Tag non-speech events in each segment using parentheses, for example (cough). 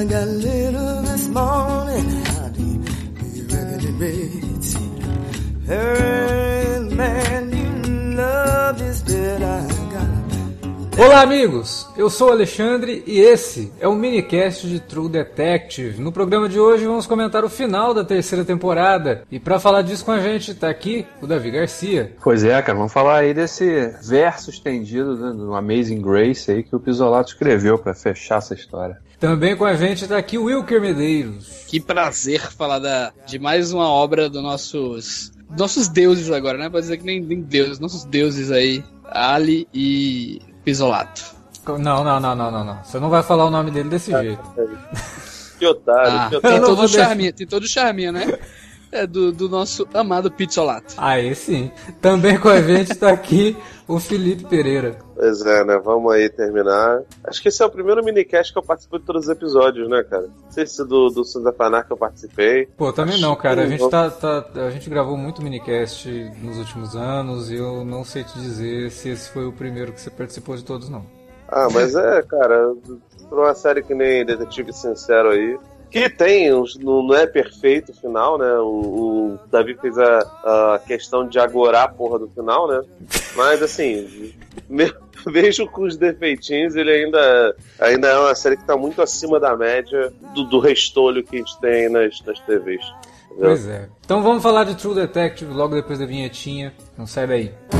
I got little this morning. Rates Hey, man, you love this bit I got. Olá, amigos! Eu sou o Alexandre e esse é o minicast de True Detective. No programa de hoje vamos comentar o final da terceira temporada. E para falar disso com a gente tá aqui o Davi Garcia. Pois é, cara, vamos falar aí desse verso estendido né, do Amazing Grace aí que o Pisolato escreveu para fechar essa história. Também com a gente tá aqui o Wilker Medeiros. Que prazer falar da, de mais uma obra dos nossos nossos deuses agora, né? Pode dizer que nem, nem deuses, nossos deuses aí, Ali e Pisolato. Não, não, não, não, não, não. Você não vai falar o nome dele desse jeito. Que otário, Ah, que tem otário. não todo o charminho, tem todo o charminho, né? É do, do nosso amado Pizzolato. Aí sim. Também com a gente tá aqui o Felipe Pereira. Pois é, né? Vamos aí terminar. Acho que esse é o primeiro minicast que eu participo de todos os episódios, né, cara? Não sei se do, do Sons of Anarchy eu participei. Pô, também não, Acho cara. A que gente, não. tá, tá- a gente gravou muito minicast nos últimos anos e eu não sei te dizer se esse foi o primeiro que você participou de todos, não. Ah, mas é, cara, pra uma série que nem Detetive Sincero aí. Que tem, não não é perfeito o final, né? O, o Davi fez a, a questão de agorar a porra do final, né? Mas assim, (laughs) mesmo com os defeitinhos, ele ainda, ainda é uma série que tá muito acima da média do, do restolho que a gente tem nas, nas TVs. entendeu? Pois é. Então vamos falar de True Detective logo depois da vinhetinha. Não sai daí.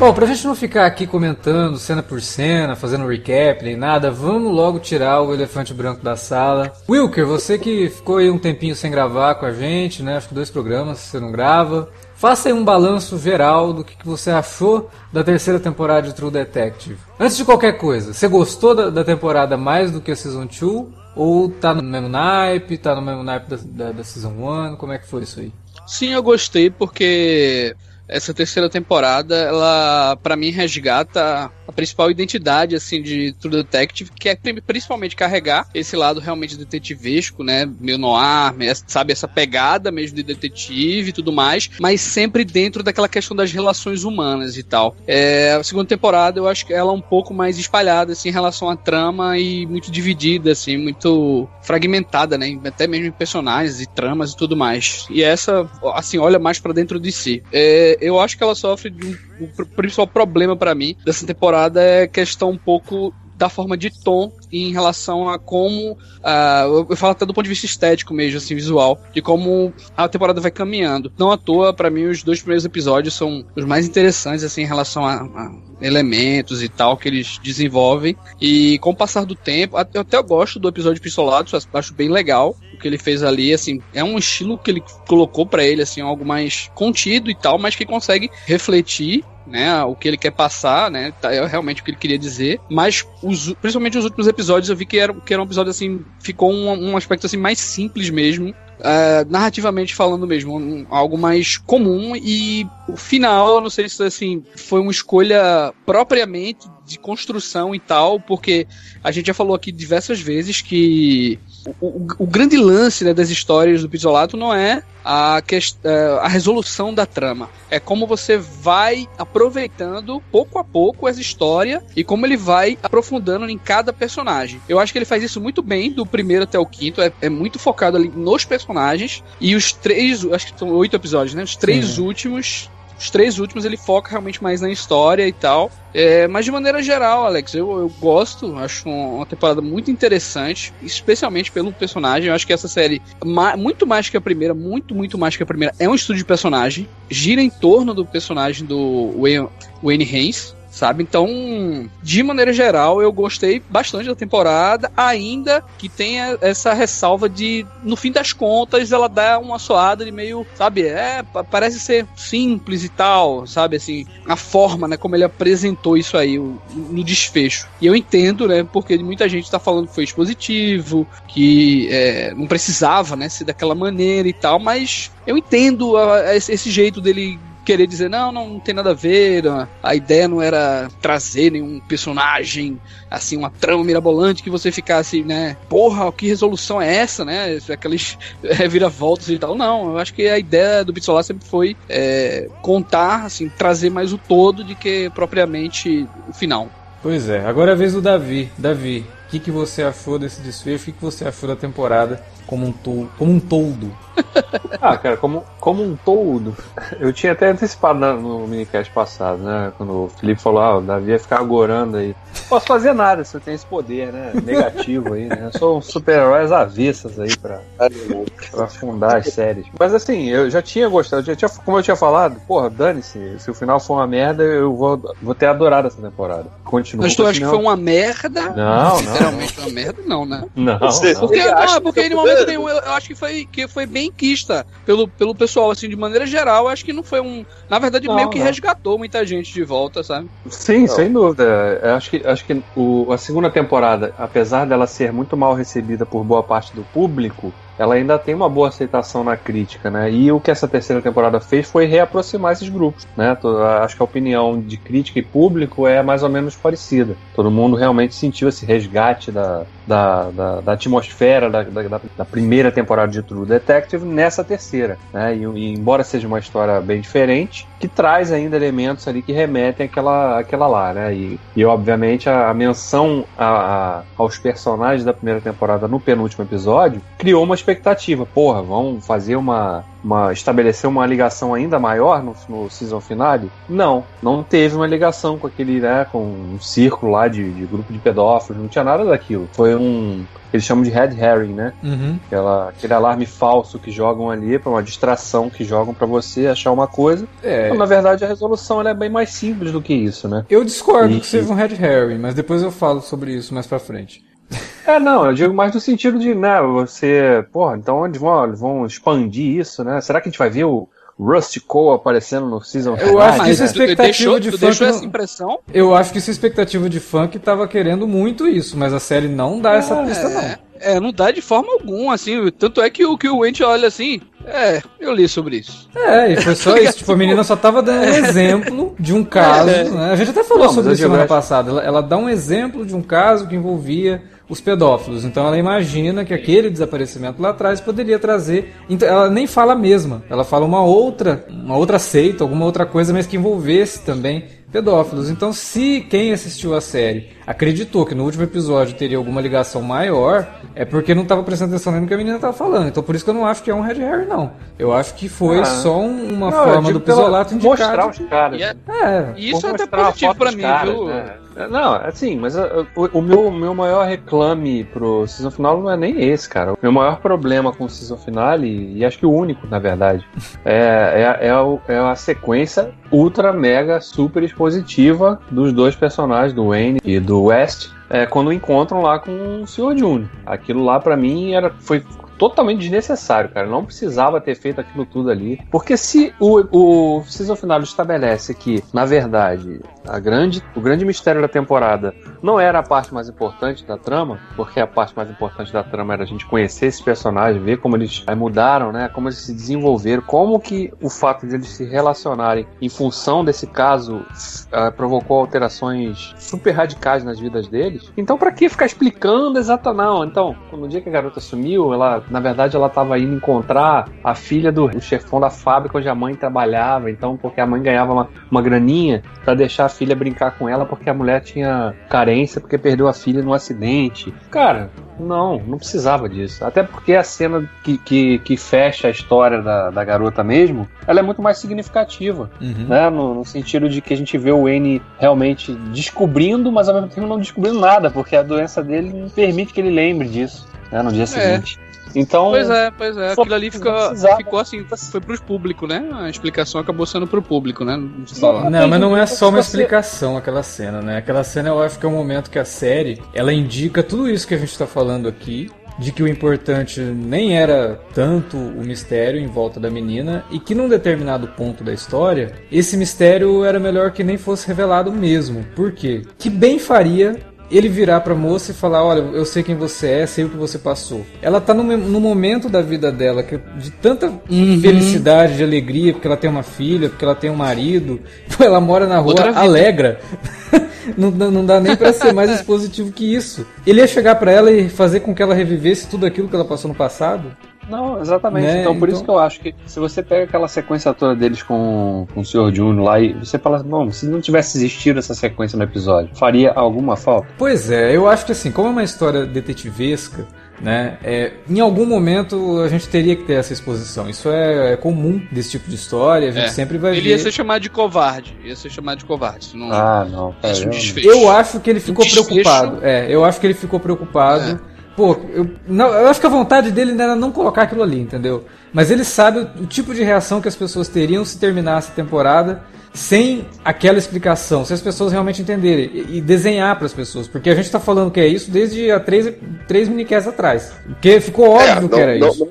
Bom, pra gente não ficar aqui comentando cena por cena, fazendo recap nem nada, vamos logo tirar o elefante branco da sala. Wilker, você que ficou aí um tempinho sem gravar com a gente, né? Acho que dois programas você não grava. Faça aí um balanço geral do que você achou da terceira temporada de True Detective. Antes de qualquer coisa, você gostou da, da temporada mais do que a Season 2? Ou tá no mesmo naipe, tá no mesmo naipe da, da, da Season 1? Como é que foi isso aí? Sim, eu gostei porque essa terceira temporada, ela para mim resgata a principal identidade assim de True Detective, que é pri- principalmente carregar esse lado realmente detetivesco, né, meio noir, sabe essa pegada mesmo de detetive e tudo mais, mas sempre dentro daquela questão das relações humanas e tal. É, a segunda temporada eu acho que ela é um pouco mais espalhada assim em relação à trama e muito dividida assim, muito fragmentada, né, até mesmo em personagens e tramas e tudo mais. E essa assim olha mais pra dentro de si. É, eu acho que ela sofre de um principal problema pra mim dessa temporada é questão um pouco da forma de tom em relação a como ah, eu falo até do ponto de vista estético mesmo, assim, visual, de como a temporada vai caminhando. Não à toa, pra mim, os dois primeiros episódios são os mais interessantes, assim, em relação a, a elementos e tal que eles desenvolvem. E com o passar do tempo, até- eu até gosto do episódio Pistolados, acho- bem legal o que ele fez ali, assim, é um estilo que ele colocou pra ele, assim, algo mais contido e tal, mas que consegue refletir né, o que ele quer passar, né, tá- é realmente o que ele queria dizer, mas os, principalmente os últimos episódios eu vi que era, que era um episódio assim, ficou um, um aspecto assim mais simples mesmo, é, narrativamente falando mesmo, um- algo mais comum. E o final, eu não sei se assim, foi uma escolha propriamente de construção e tal, porque a gente já falou aqui diversas vezes que o, o- o grande lance né, das histórias do Pizzolato não é a, é, a resolução da trama. É como você vai aproveitando pouco a pouco essa história e como ele vai aprofundando em cada personagem. Eu acho que ele faz isso muito bem, do primeiro até o quinto. É, é muito focado ali nos personagens. E os três, acho que são oito episódios, né? Os três Sim. últimos Os três últimos ele foca realmente mais na história e tal. É, mas de maneira geral, Alex, eu, eu gosto, acho uma temporada muito interessante, especialmente pelo personagem. Eu acho que essa série, ma muito mais que a primeira, muito, muito mais que a primeira, é um estudo de personagem, gira em torno do personagem do Wayne, Wayne Hayes sabe? Então, de maneira geral, eu gostei bastante da temporada, ainda que tenha essa ressalva de, no fim das contas, ela dá uma soada de meio, sabe? É, parece ser simples e tal, sabe? Assim, a forma, né, como ele apresentou isso aí o, no desfecho. E eu entendo, né, porque muita gente tá falando que foi expositivo, que é, não precisava, né, ser daquela maneira e tal, mas eu entendo a, a esse, esse jeito dele querer dizer, não, não, não tem nada a ver, a ideia não era trazer nenhum personagem, assim, uma trama mirabolante que você ficasse, né, porra, que resolução é essa, né, aqueles (laughs) reviravoltas e tal. Não, eu acho que a ideia do Bitsolar sempre foi é, contar, assim, trazer mais o todo de que propriamente o final. Pois é, agora é a vez do Davi. Davi, o que, que você achou desse desfecho? O que, que você achou da temporada como um, to como um todo? (laughs) ah, cara, como, como um todo, eu tinha até antecipado no minicast passado, né? Quando o Felipe falou, ah, o Davi ia ficar agorando aí. Não posso fazer nada se eu tenho esse poder, né? Negativo aí, né? Eu sou um super-herói às avessas aí pra, pra afundar as séries. Mas assim, eu já tinha gostado, já tinha, como eu tinha falado, porra, dane-se, se o final for uma merda, eu vou, vou ter adorado essa temporada. Continua. Mas tu acha que foi uma merda? Não, não. Literalmente uma merda, não, né? Não. Porque, não, porque em momento nenhum eu, eu acho que foi, que foi bem quista pelo, pelo pessoal, assim, de maneira geral. Acho que não foi um. Na verdade, não, meio que não. resgatou muita gente de volta, sabe? Sim, não. sem dúvida. Eu acho que, acho que o, a segunda temporada, apesar dela ser muito mal recebida por boa parte do público, ela ainda tem uma boa aceitação na crítica, né? E o que essa terceira temporada fez foi reaproximar esses grupos, né? Acho que a opinião de crítica e público é mais ou menos parecida. Todo mundo realmente sentiu esse resgate da, da, da, da atmosfera da, da, da, primeira temporada de True Detective nessa terceira, né? E, e, embora seja uma história bem diferente, que traz ainda elementos ali que remetem àquela, àquela lá, né? E, e obviamente a, a menção a, a, aos personagens da primeira temporada no penúltimo episódio criou uma expectativa. Porra, vão fazer uma, uma estabelecer uma ligação ainda maior no, no season finale? Não, não teve uma ligação com aquele, né, com um círculo lá de, de grupo de pedófilos, não tinha nada daquilo. Foi um eles chamam de head herring, né? Uhum. Aquela, aquele alarme falso que jogam ali para uma distração que jogam para você achar uma coisa. É. Então, na verdade, a resolução é bem mais simples do que isso, né? Eu discordo e, que seja um head herring, mas depois eu falo sobre isso mais para frente. É, não, eu digo mais no sentido de, né, você, porra, então onde vão, vão expandir isso, né? Será que a gente vai ver o Rusty Cole aparecendo no season Eu acho que isso é expectativa deixou, de funk. Deixou essa impressão? Eu acho que essa expectativa de funk tava querendo muito isso, mas a série não dá é, essa pista, não. É, não dá de forma alguma, assim. Tanto é que o que o Wendy olha assim. É, eu li sobre isso. É, e foi só isso. tipo, a menina só tava dando um (laughs) exemplo de um caso. É. Né? A gente até falou não, sobre isso semana passada. Ela, ela dá um exemplo de um caso que envolvia os pedófilos. Então ela imagina que aquele desaparecimento lá atrás poderia trazer. Então ela nem fala a mesma, ela fala uma outra, uma outra seita, alguma outra coisa, mas que envolvesse também pedófilos. Então, se quem assistiu a série acreditou que no último episódio teria alguma ligação maior, é porque não estava prestando atenção no que a menina estava falando. Então, por isso que eu não acho que é um Red Hair, não. Eu acho que foi ah. só uma não, forma do Pisolato indicar. Mostrar os caras. É, é. Isso é até positivo para mim, caras, viu? Né? Não, assim, mas uh, o, o, meu, meu maior reclame pro season final não é nem esse, cara. O meu maior problema com o season finale, e acho que o único, na verdade, é, é, é, o, é a sequência ultra, mega, super expositiva dos dois personagens, do Wayne e do West, é, quando encontram lá com o Sr. June. Aquilo lá, para mim, era, foi totalmente desnecessário, cara. Não precisava ter feito aquilo tudo ali. Porque se o, o season final estabelece que, na verdade, a grande, o grande mistério da temporada não era a parte mais importante da trama, porque a parte mais importante da trama era a gente conhecer esses personagens, ver como eles aí mudaram, né? Como eles se desenvolveram, como que o fato de eles se relacionarem em função desse caso uh, provocou alterações super radicais nas vidas deles. Então, para que ficar explicando exatamente? Não, então, no dia que a garota sumiu, ela na verdade, ela estava indo encontrar a filha do chefão da fábrica onde a mãe trabalhava. Então, porque a mãe ganhava uma, uma graninha para deixar a filha brincar com ela, porque a mulher tinha carência porque perdeu a filha num acidente. Cara, Não, não precisava disso. Até porque a cena que, que, que fecha a história da, da garota mesmo, ela é muito mais significativa. Uhum. Né? No, no sentido de que a gente vê o Wayne realmente descobrindo, mas ao mesmo tempo não descobrindo nada, porque a doença dele não permite que ele lembre disso né, no dia seguinte. Então, Pois é, pois é. Aquilo ali ficou, precisava- ficou assim, foi pros público, né? A explicação acabou sendo pro público, né? Não falar. Não, mas não é só uma explicação aquela cena, né? Aquela cena eu acho que é um momento que a série, ela indica tudo isso que a gente tá falando aqui, de que o importante nem era tanto o mistério em volta da menina e que num determinado ponto da história, esse mistério era melhor que nem fosse revelado mesmo. Por quê? Que bem faria ele virar pra moça e falar: Olha, eu sei quem você é, sei o que você passou. Ela tá no, no momento da vida dela que de tanta Uhum. felicidade, de alegria, porque ela tem uma filha, porque ela tem um marido, (laughs) ela mora na rua Outra alegra. (laughs) não, não não dá nem pra ser mais (laughs) expositivo que isso. Ele ia chegar pra ela e fazer com que ela revivesse tudo aquilo que ela passou no passado? Não, exatamente. Né, Então, por então- isso que eu acho que se você pega aquela sequência toda deles com, com o Sr. Júnior lá e você fala, bom, se não tivesse existido essa sequência no episódio, faria alguma falta? Pois é, eu acho que assim, como é uma história detetivesca, né, é, em algum momento a gente teria que ter essa exposição. Isso é, é comum desse tipo de história, a gente É. sempre vai Ele ver. ia ser chamado de covarde. Ia ser chamado de covarde. Não Ah, não. Cara, Isso, um eu- acho que ele ficou desfecho- preocupado. É, eu acho que ele ficou preocupado. Pô, eu, não, eu acho que a vontade dele era não colocar aquilo ali, entendeu? Mas ele sabe o, o tipo de reação que as pessoas teriam se terminasse a temporada sem aquela explicação, se as pessoas realmente entenderem e, desenhar para as pessoas, porque a gente tá falando que é isso desde há três, três minicasts atrás, porque ficou óbvio É, não, que era não- isso.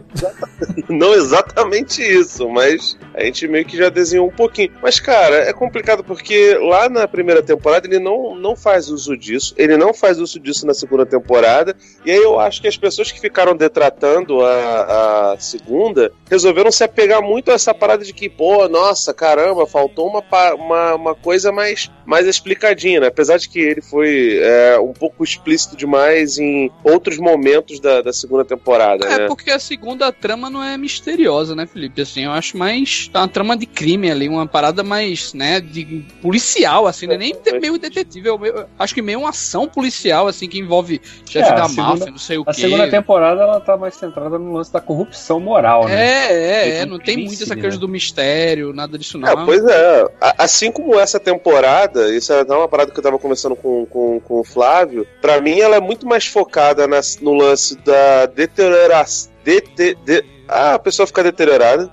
não (laughs) não exatamente isso, mas a gente meio que já desenhou um pouquinho. Mas, cara, é complicado porque lá na primeira temporada ele não, não faz uso disso, ele não faz uso disso na segunda temporada, e aí eu acho que as pessoas que ficaram detratando a, a segunda resolveram se apegar muito a essa parada de que, pô, nossa, caramba, faltou uma, uma, uma coisa mais, mais explicadinha, né? Apesar de que ele foi é, um pouco explícito demais em outros momentos da, da segunda temporada, É né? porque a segunda trama não é misteriosa, né, Felipe? Assim, eu acho mais. Tá uma trama de crime ali, uma parada mais, né, de policial, assim, né? Nem de- meio detetive. Eu, eu acho que meio uma ação policial, assim, que envolve chefe É, a da segunda- máfia, não sei o A quê. segunda temporada ela tá mais centrada no lance da corrupção moral, né? É, é, é, não tem muito essa coisa né? do mistério, nada disso não. É, pois é. Assim como essa temporada, isso é uma parada que eu tava conversando com, com, com o Flávio, pra mim ela é muito mais focada no lance da deterioração. De, de- ah, a pessoa fica deteriorada.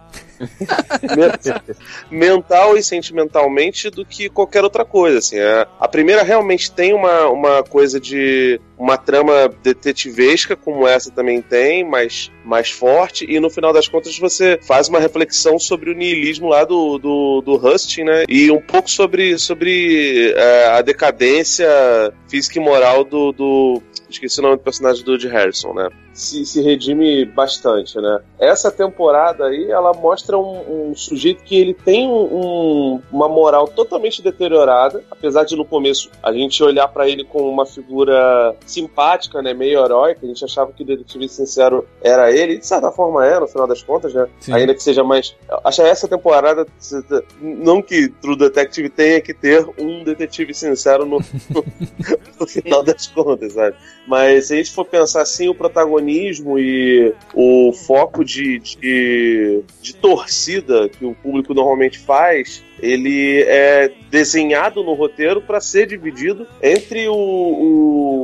Men- (laughs) mental e sentimentalmente do que qualquer outra coisa. Assim. A, a primeira realmente tem uma, uma coisa de uma trama detetivesca, como essa também tem, mas mais forte, e no final das contas você faz uma reflexão sobre o niilismo lá do, do, do Rustin, né? E um pouco sobre, sobre é, a decadência física e moral do, do. Esqueci o nome do personagem do Woody Harrison, né? Se, se redime bastante, né? Essa temporada aí, ela mostra um, um sujeito que ele tem um- um- uma moral totalmente deteriorada, apesar de no começo a gente olhar pra ele como uma figura simpática, né? Meio heróica, a gente achava que o detetive sincero era ele, e de certa forma é, no final das contas, né? Sim. Ainda que seja mais. Acho que essa temporada, não que True Detective tenha que ter um detetive sincero no, (laughs) no (laughs) final das contas, sabe? Mas se a gente for pensar assim, o protagonismo e o foco de, de, de torcida que o público normalmente faz, ele é desenhado no roteiro para ser dividido entre o, o,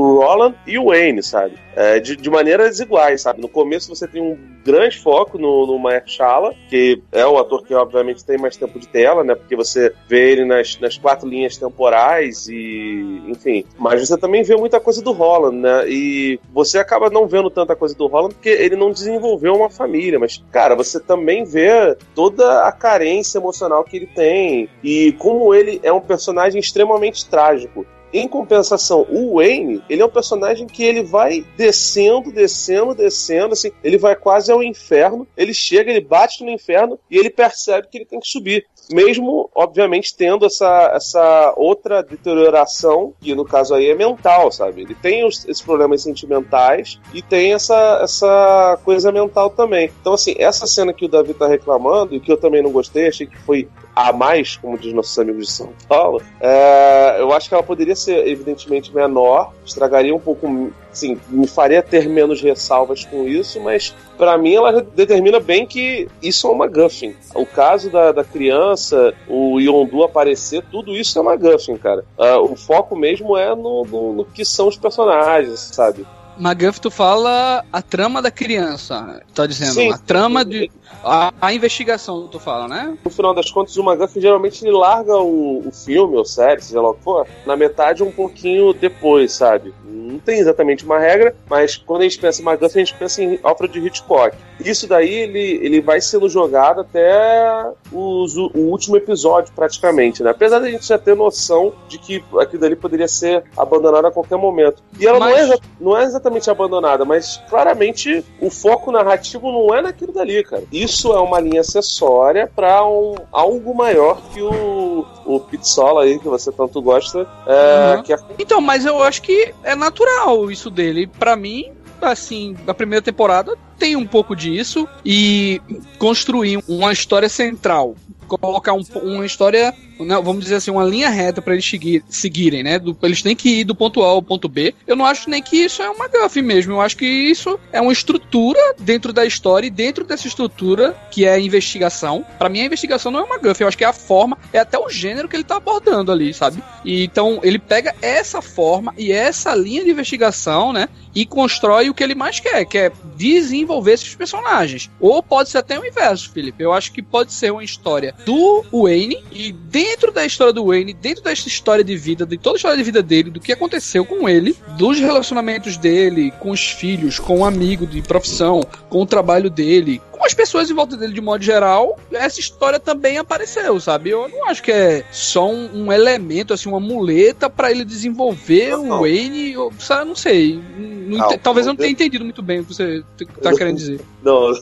o Roland e o Wayne, sabe? É, de, de maneiras iguais, sabe? No começo você tem um grande foco no, no Mahershala, que é o ator que obviamente tem mais tempo de tela, né? Porque você vê ele nas, nas quatro linhas temporais e, enfim. Mas você também vê muita coisa do Holland, né? E você acaba não vendo tanta coisa do Holland porque ele não desenvolveu uma família. Mas, cara, você também vê toda a carência emocional que ele tem e como ele é um personagem extremamente trágico. Em compensação, o Wayne, ele é um personagem que ele vai descendo, descendo, descendo, assim, ele vai quase ao inferno, ele chega, ele bate no inferno e ele percebe que ele tem que subir. Mesmo, obviamente, tendo essa, essa outra deterioração, que no caso aí é mental, sabe? Ele tem os, esses problemas sentimentais e tem essa, essa coisa mental também. Então, assim, essa cena que o Davi tá reclamando, e que eu também não gostei, achei que foi a mais, como diz nossos amigos de São Paulo, é, eu acho que ela poderia ser, evidentemente, menor, estragaria um pouco, sim, me faria ter menos ressalvas com isso, mas para mim ela determina bem que isso é uma Guffin. O caso da, da criança, o Yondu aparecer, tudo isso é uma Guffin, cara. Uh, o foco mesmo é no, no, no que são os personagens, sabe? McGuff, tu fala a trama da criança, tá dizendo? Sim. a trama de. A, a, investigação, tu fala, né? No final das contas, o McGuff geralmente ele larga o, o filme ou série, seja lá o que for, na metade um pouquinho depois, sabe? Não tem exatamente uma regra, mas quando a gente pensa em McGuff, a gente pensa em Alfred Hitchcock. Isso daí ele, ele vai sendo jogado até os, o último episódio, praticamente, né? Apesar da gente já ter noção de que aquilo dali poderia ser abandonado a qualquer momento. E ela mas... não, é, não é exatamente abandonada, mas claramente o foco narrativo não é naquilo dali, cara. Isso é uma linha acessória para um, algo maior que o, o Pizzola aí, que você tanto gosta. É, uhum. que é... Então, mas eu acho que é natural isso dele. Para mim, assim, a primeira temporada tem um pouco disso e construir uma história central colocar um, uma história, né, vamos dizer assim, uma linha reta para eles seguir, seguirem, né? Do, eles têm que ir do ponto A ao ponto B. Eu não acho nem que isso é uma gafe mesmo. Eu acho que isso é uma estrutura dentro da história e dentro dessa estrutura que é a investigação. Para mim, a investigação não é uma gafe. Eu acho que é a forma, é até o gênero que ele tá abordando ali, sabe? E, então, ele pega essa forma e essa linha de investigação, né? E constrói o que ele mais quer, que é desenvolver esses personagens. Ou pode ser até o inverso, Felipe. Eu acho que pode ser uma história do Wayne e dentro da história do Wayne, dentro dessa história de vida, de toda a história de vida dele, do que aconteceu com ele, dos relacionamentos dele com os filhos, com o um amigo de profissão, com o trabalho dele, as pessoas em volta dele de modo geral, essa história também apareceu, sabe? Eu não acho que é só um, um elemento, assim, uma muleta para ele desenvolver não, o Wayne, eu, sabe, não sei. Não, não, talvez eu não tenha entendido muito bem o que você tá querendo dizer. Não,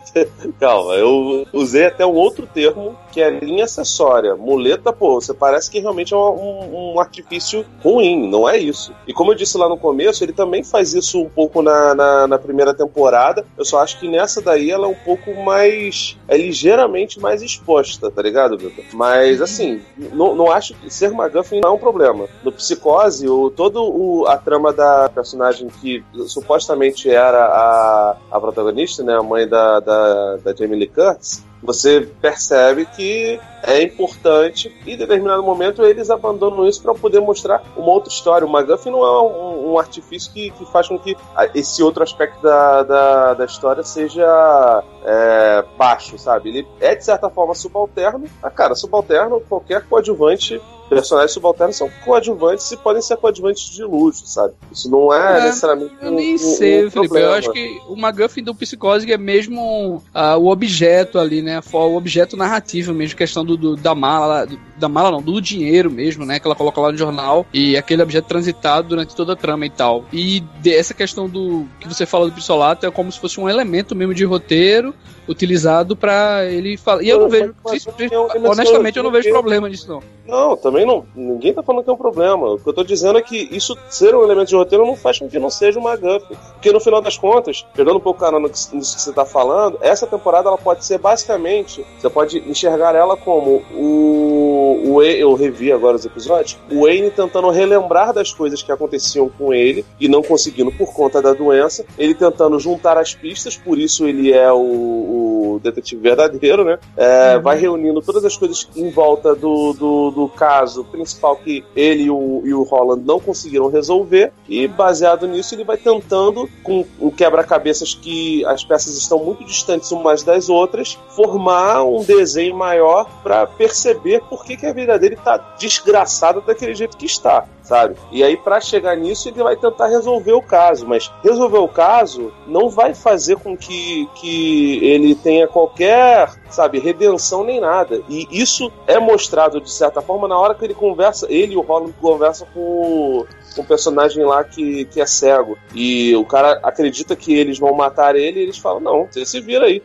(laughs) calma, eu usei até um outro termo que é linha acessória. Muleta, pô, você parece que realmente é um, um, artifício ruim, não é isso. E como eu disse lá no começo, ele também faz isso um pouco na, na, na primeira temporada. Eu só acho que nessa daí ela é um pouco mais. é ligeiramente mais exposta, tá ligado, Vitor? Mas assim, não, não acho que ser McGuffin não é um problema. No Psicose, o, todo o, a trama da personagem que supostamente era a, a protagonista, né, a mãe da, da, da Jamie Lee Curtis, você percebe que é importante e em determinado momento eles abandonam isso para poder mostrar uma outra história. O McGuffin não é um, um artifício que, que, faz com que esse outro aspecto da, da, da história seja é, baixo, sabe? Ele é de certa forma subalterno. Ah, cara, subalterno, qualquer coadjuvante personagens subalternos são coadjuvantes e podem ser coadjuvantes de luxo, sabe? Isso não é, é necessariamente. Eu nem um, sei, um Felipe. Problema. Eu acho que o McGuffin do Psicose é mesmo uh, o objeto ali, né? O objeto narrativo mesmo, questão do, do da mala, do, da mala não, do dinheiro mesmo, né? Que ela coloca lá no jornal e aquele objeto transitado durante toda a trama e tal. E essa questão do que você fala do Pissolato é como se fosse um elemento mesmo de roteiro utilizado para ele falar. E eu não vejo, honestamente, eu não vejo problema nisso não. Não, também não. Ninguém tá falando que é um problema. O que eu tô dizendo é que isso ser um elemento de roteiro não faz com que não seja uma GUF. Porque no final das contas, pegando um pouco cara nisso que você tá falando, essa temporada ela pode ser basicamente, você pode enxergar ela como o, o eu revi agora os episódios, o Wayne tentando relembrar das coisas que aconteciam com ele e não conseguindo por conta da doença, ele tentando juntar as pistas, por isso ele é o, o detetive verdadeiro, né? É, uhum. Vai reunindo todas as coisas em volta do, do, do caso principal que ele e o, e o Holland não conseguiram resolver, e baseado nisso ele vai tentando, com um quebra-cabeças que as peças estão muito distantes umas das outras, formar um desenho maior para perceber por que, que a vida dele tá desgraçada daquele jeito que está sabe? E aí, para chegar nisso, ele vai tentar resolver o caso, mas resolver o caso não vai fazer com que, que ele tenha qualquer, sabe, redenção nem nada. E isso é mostrado, de certa forma, na hora que ele conversa, ele e o Holland conversam com um personagem lá que, que é cego. E o cara acredita que eles vão matar ele e eles falam: Não, você se vira aí.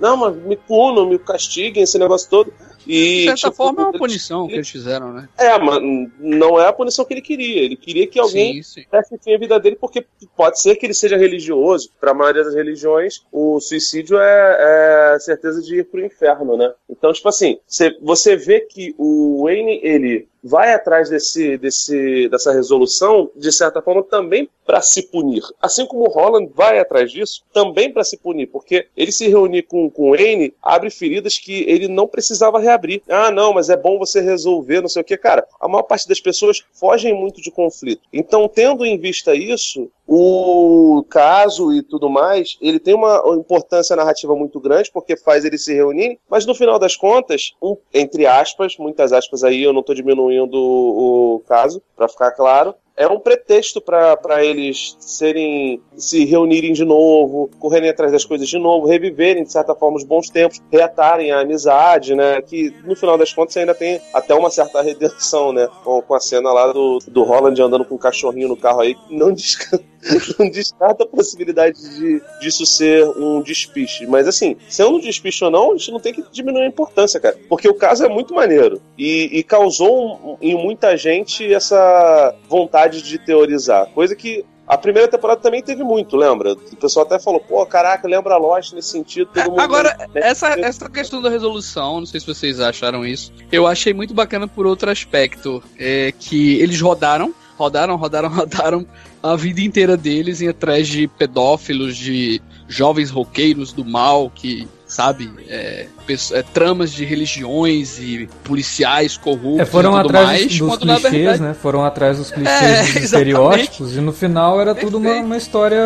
Não, mas me punam, me castiguem, esse negócio todo. E, De certa tipo, forma é uma ele- punição que eles fizeram, né? É, mas não é a punição que ele queria. Ele queria que alguém desse fim à vida dele, porque pode ser que ele seja religioso. Para a maioria das religiões, o suicídio é, é certeza de ir pro inferno, né? Então, tipo assim, cê- você vê que o Wayne, ele vai atrás desse, desse, dessa resolução, de certa forma, também para se punir. Assim como o Holland vai atrás disso, também para se punir, porque ele se reunir com, com o Wayne abre feridas que ele não precisava reabrir. Ah, não, mas é bom você resolver, não sei o que. Cara, a maior parte das pessoas fogem muito de conflito. Então, tendo em vista isso, o caso e tudo mais, ele tem uma importância narrativa muito grande, porque faz eles se reunirem, mas no final das contas, um- entre aspas, muitas aspas aí, eu não tô diminuindo o, o caso, para ficar claro, é um pretexto para eles serem se reunirem de novo, correrem atrás das coisas de novo, reviverem de certa forma os bons tempos, reatarem a amizade, né? Que no final das contas ainda tem até uma certa (laughs) redenção, né? Com, com a cena lá do, do Holland andando com o cachorrinho no carro aí, não (laughs) não descarta a possibilidade de disso ser um despiche. Mas assim, sendo um despiche ou não, a gente não tem que diminuir a importância, cara. Porque o caso é muito maneiro. E, e causou um- em muita gente essa vontade de teorizar. Coisa que a primeira temporada também teve muito, lembra? O pessoal até falou, pô, caraca, lembra Lost nesse sentido. Todo mundo Agora, né? essa, essa questão da resolução, não sei se vocês acharam isso, eu achei muito bacana por outro aspecto. É que eles rodaram, rodaram, rodaram, (laughs) rodaram a vida inteira deles em atrás de pedófilos, de jovens roqueiros do mal que. Sabe, é, é, tramas de religiões e policiais corruptos É, foram e tudo atrás mais, dos, quando clichês, verdade né? Foram atrás dos clichês, É, dos (laughs) exatamente. estereótipos, e no final era tudo uma, uma história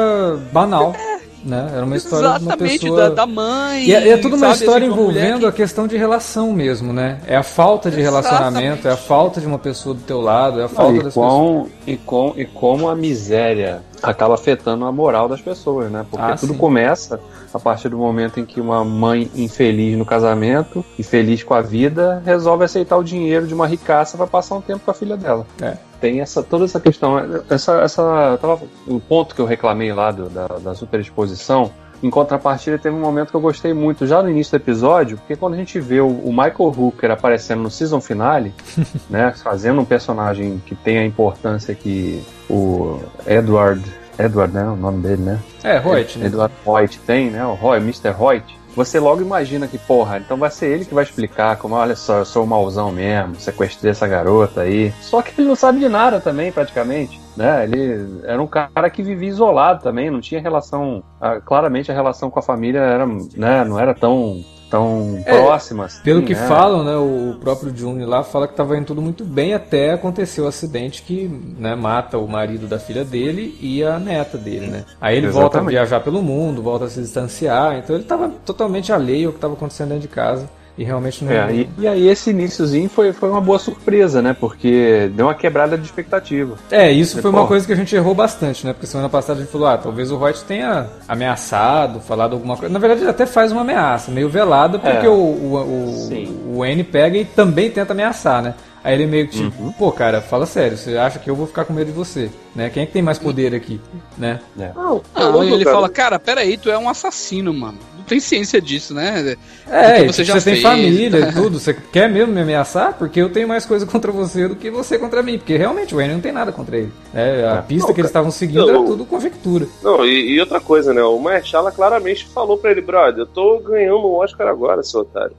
banal. Né? Era uma história de uma exatamente pessoa. da, da mãe. E é, é tudo uma sabe, história assim, uma envolvendo a questão de relação mesmo, né? É a falta de relacionamento, Exatamente. é a falta de uma pessoa do teu lado, é a Não, falta e, das pessoas. com, e, com, e como a miséria acaba afetando a moral das pessoas, né? Porque Ah, tudo sim. começa a partir do momento em que uma mãe infeliz no casamento, infeliz com a vida, resolve aceitar o dinheiro de uma ricaça para passar um tempo com a filha dela. É. Tem essa, toda essa questão, essa, essa, tava- o ponto que eu reclamei lá do- da, da superexposição, em contrapartida, teve um momento que eu gostei muito já no início do episódio, porque quando a gente vê o, o Michael Hooker aparecendo no season finale, (laughs) né, fazendo um personagem que tem a importância que o Edward, Edward, né, o nome dele, né? É, Reut, né? Edward Hoyt tem, né? O Roy, Mr. Hoyt. Você logo imagina que, porra, então vai ser ele que vai explicar como, olha só, eu sou o mauzão mesmo, sequestrei essa garota aí. Só que ele não sabe de nada também, praticamente. Né? Ele era um cara que vivia isolado também, não tinha relação. ah, claramente a relação com a família era, né, não era tão, tão É, próxima. assim, Pelo que né? falam, né, o próprio Juni lá fala que estava indo tudo muito bem até acontecer o acidente que né, mata o marido da filha dele e a neta dele, né? Aí ele volta a Exatamente. viajar pelo mundo, volta a se distanciar, então ele estava totalmente alheio ao que estava acontecendo dentro de casa e realmente não... É, e, e aí esse iníciozinho foi, foi uma boa surpresa, né? Porque deu uma quebrada de expectativa. É, isso foi uma coisa que a gente errou bastante, né? Porque semana passada a gente falou, ah, talvez o Reut tenha ameaçado, falado alguma coisa. Na verdade, ele até faz uma ameaça, meio velada, porque É. o, o, o, o N pega e também tenta ameaçar, né? Aí ele meio que tipo, Uhum. pô, cara, fala sério, você acha que eu vou ficar com medo de você, né? Quem é que tem mais poder aqui, né? Não, Não, e ele cara. fala, cara, peraí, tu é um assassino, mano. Não tem ciência disso, né? É, Porque e você você, já tem fez, família tá? e (laughs) tudo, você quer mesmo me ameaçar? Porque eu tenho mais coisa contra você do que você contra mim, porque realmente o N não tem nada contra ele. né? a pista Não, que eles estavam seguindo não. era tudo conjectura. Não, e, e outra coisa, né? O Marchala claramente falou pra ele, brother, eu tô ganhando um Oscar agora, seu otário.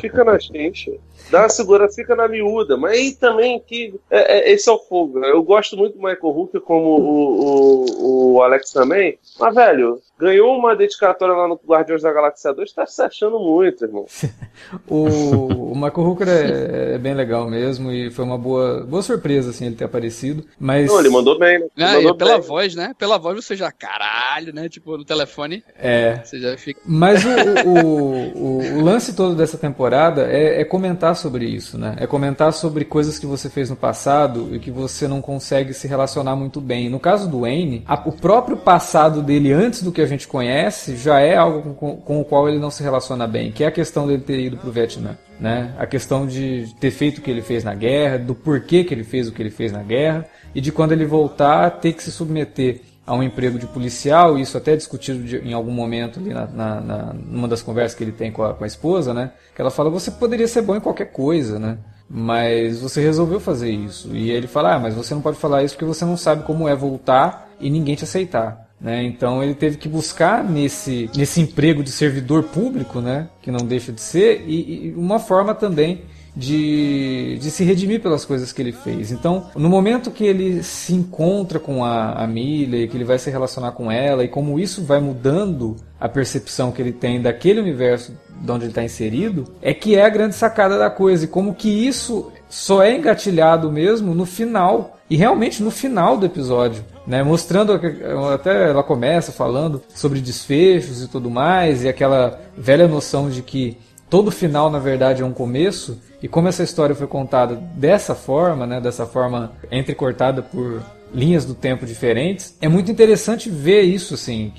Fica na (laughs) gente. Dá uma segura, fica na miúda. Mas aí também que. é- é- esse é o fogo. né? Eu gosto muito do Michael Hooker, como o, o, o Alex também. Mas, velho, ganhou uma dedicatória lá no Guardiões da Galáxia 2, tá se achando muito, irmão. (laughs) O, o Michael Hooker é, é bem legal mesmo e foi uma boa, boa surpresa assim ele ter aparecido. Mas Não, ele mandou bem, né? Ele Ah, mandou e pela bem. voz, né? Pela voz você já, caralho, né? Tipo, no telefone, é, você já fica. mas o, o, o, o lance todo dessa temporada é, é comentar sobre isso, né? É comentar sobre coisas que você fez no passado e que você não consegue se relacionar muito bem. No caso do Wayne, a- o próprio passado dele antes do que a gente conhece já é algo com, com o qual ele não se relaciona bem, que é a questão dele ter ido pro Vietnã. Né? A questão de ter feito o que ele fez na guerra, do porquê que ele fez o que ele fez na guerra, e de quando ele voltar ter que se submeter a um emprego de policial, isso até é discutido de, em algum momento ali na, na, na, numa das conversas que ele tem com a, com a esposa, né? Que ela fala, você poderia ser bom em qualquer coisa, né? Mas você resolveu fazer isso. E ele fala, ah, mas você não pode falar isso porque você não sabe como é voltar e ninguém te aceitar. Né? Então ele teve que buscar nesse, nesse emprego de servidor público, né? que não deixa de ser, e, e uma forma também de, de se redimir pelas coisas que ele fez. Então, no momento que ele se encontra com a, a que ele vai se relacionar com ela, e como isso vai mudando a percepção que ele tem daquele universo de onde ele está inserido, é que é a grande sacada da coisa, e como que isso só é engatilhado mesmo no final, e realmente no final do episódio. Né, mostrando até ela começa falando sobre desfechos e tudo mais e aquela velha noção de que todo final na verdade é um começo e como essa história foi contada dessa forma, né, dessa forma entrecortada por linhas do tempo diferentes, é muito interessante ver isso, assim,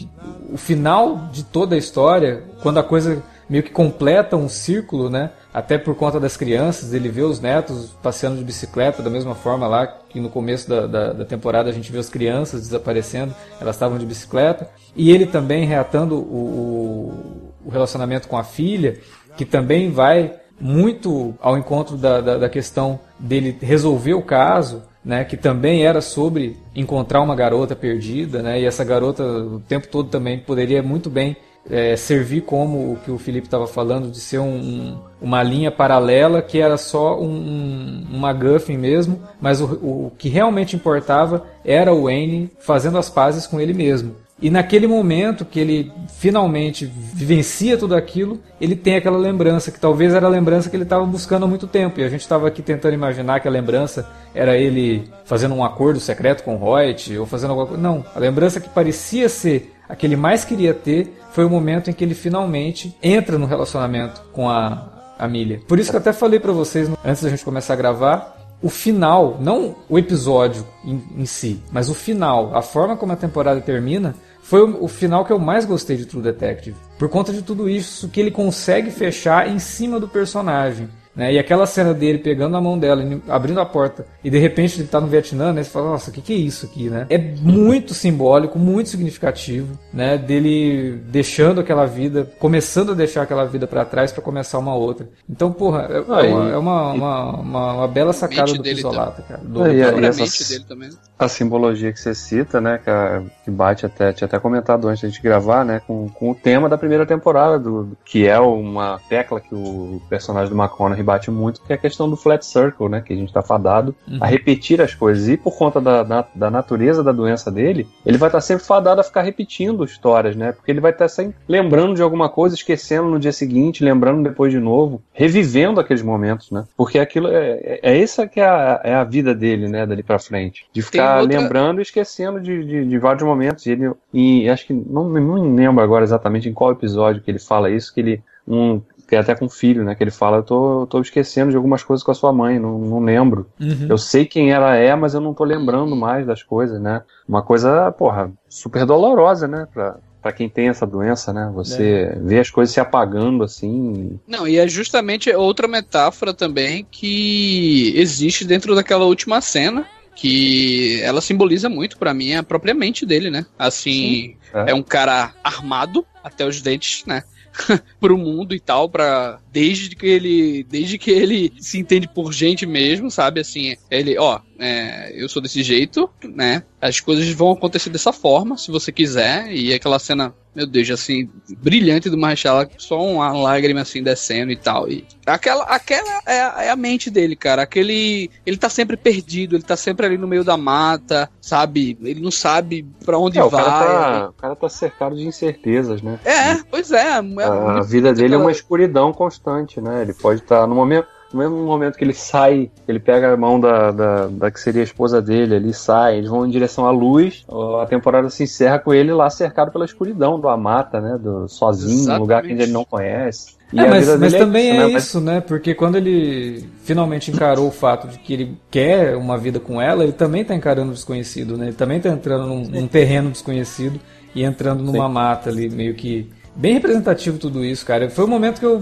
o final de toda a história, quando a coisa meio que completa um círculo, né? Até por conta das crianças, ele vê os netos passeando de bicicleta da mesma forma lá que no começo da, da, da temporada a gente vê as crianças desaparecendo, elas estavam de bicicleta. E ele também reatando o, o relacionamento com a filha, que também vai muito ao encontro da, da, da questão dele resolver o caso, né, que também era sobre encontrar uma garota perdida, né, e essa garota o tempo todo também poderia muito bem é, servir como o que o Felipe estava falando, de ser um, um, uma linha paralela que era só um, uma Guffin mesmo, mas o, o que realmente importava era o Wayne fazendo as pazes com ele mesmo. E naquele momento que ele finalmente vivencia tudo aquilo, ele tem aquela lembrança, que talvez era a lembrança que ele estava buscando há muito tempo. E a gente estava aqui tentando imaginar que a lembrança era ele fazendo um acordo secreto com o Reut, ou fazendo alguma coisa. Não, a lembrança que parecia ser a que ele mais queria ter foi o momento em que ele finalmente entra no relacionamento com a, a Milha. Por isso que eu até falei para vocês, antes da gente começar a gravar, o final, não o episódio em, em, si, mas o final, a forma como a temporada termina, foi o, o, final que eu mais gostei de True Detective. Por conta de tudo isso que ele consegue fechar em cima do personagem. Né? E aquela cena dele pegando a mão dela, abrindo a porta, e de repente ele tá no Vietnã, né? Você fala, nossa, o que, que é isso aqui, né? É muito simbólico, muito significativo, né? Dele deixando aquela vida, começando a deixar aquela vida para trás para começar uma outra. Então, porra, é, ah, uma, é uma, uma, uma, uma, bela sacada do Pisolata, cara. Do, é, e, e essa, dele também. A simbologia que você cita, né? Que, a, que bate até, tinha até comentado antes de gravar, né? Com, com o tema da primeira temporada, do, que é uma tecla que o personagem do McConaughey bate muito, que é a questão do flat circle, né? Que a gente está fadado uhum. a repetir as coisas. E por conta da, da, da, natureza da doença dele, ele vai estar tá sempre fadado a ficar repetindo histórias, né? Porque ele vai estar tá sempre lembrando de alguma coisa, esquecendo no dia seguinte, lembrando depois de novo, revivendo aqueles momentos, né? Porque aquilo é, é, é essa que é a, é a vida dele, né? Dali para frente. De ficar outra... lembrando e esquecendo de, de, de, vários momentos. E ele, e acho que não, não lembro agora exatamente em qual episódio que ele fala isso, que ele um que é até com o filho, né? Que ele fala, eu tô, tô esquecendo de algumas coisas com a sua mãe, não, não lembro. Uhum. Eu sei quem ela é, mas eu não tô lembrando mais das coisas, né? Uma coisa, porra, super dolorosa, né? Pra, para quem tem essa doença, né? Você é. vê as coisas se apagando assim. Não, e é justamente outra metáfora também que existe dentro daquela última cena, que ela simboliza muito para mim a própria mente dele, né? Assim, é. é um cara armado até os dentes, né? (laughs) pro mundo e tal, para desde que ele desde que ele se entende por gente mesmo, sabe? Assim, ele, ó, é, eu sou desse jeito, né? As coisas vão acontecer dessa forma, se você quiser. E aquela cena, meu Deus, assim, brilhante do Marshall, só uma lágrima assim descendo e tal. E aquela, aquela é a, é a, mente dele, cara. Aquele, ele tá sempre perdido, ele tá sempre ali no meio da mata, sabe? Ele não sabe para onde é, vai. O cara, tá, o cara tá cercado de incertezas, né? É, pois é. é a, a vida dele é uma escuridão constante, né? Ele pode estar tá, no momento no mesmo momento que ele sai, ele pega a mão da, da, da, que seria a esposa dele ali, sai, eles vão em direção à luz, a temporada se encerra com ele lá cercado pela escuridão do Amata, né? Do, sozinho, num lugar que ele não conhece. E é, mas, mas é também isso, é né? isso, né? Porque quando ele finalmente encarou o fato de que ele quer uma vida com ela, ele também está encarando o desconhecido, né? Ele também está entrando num, num, terreno desconhecido e entrando numa Sim. mata ali, meio que. Bem representativo tudo isso, cara. Foi o momento que eu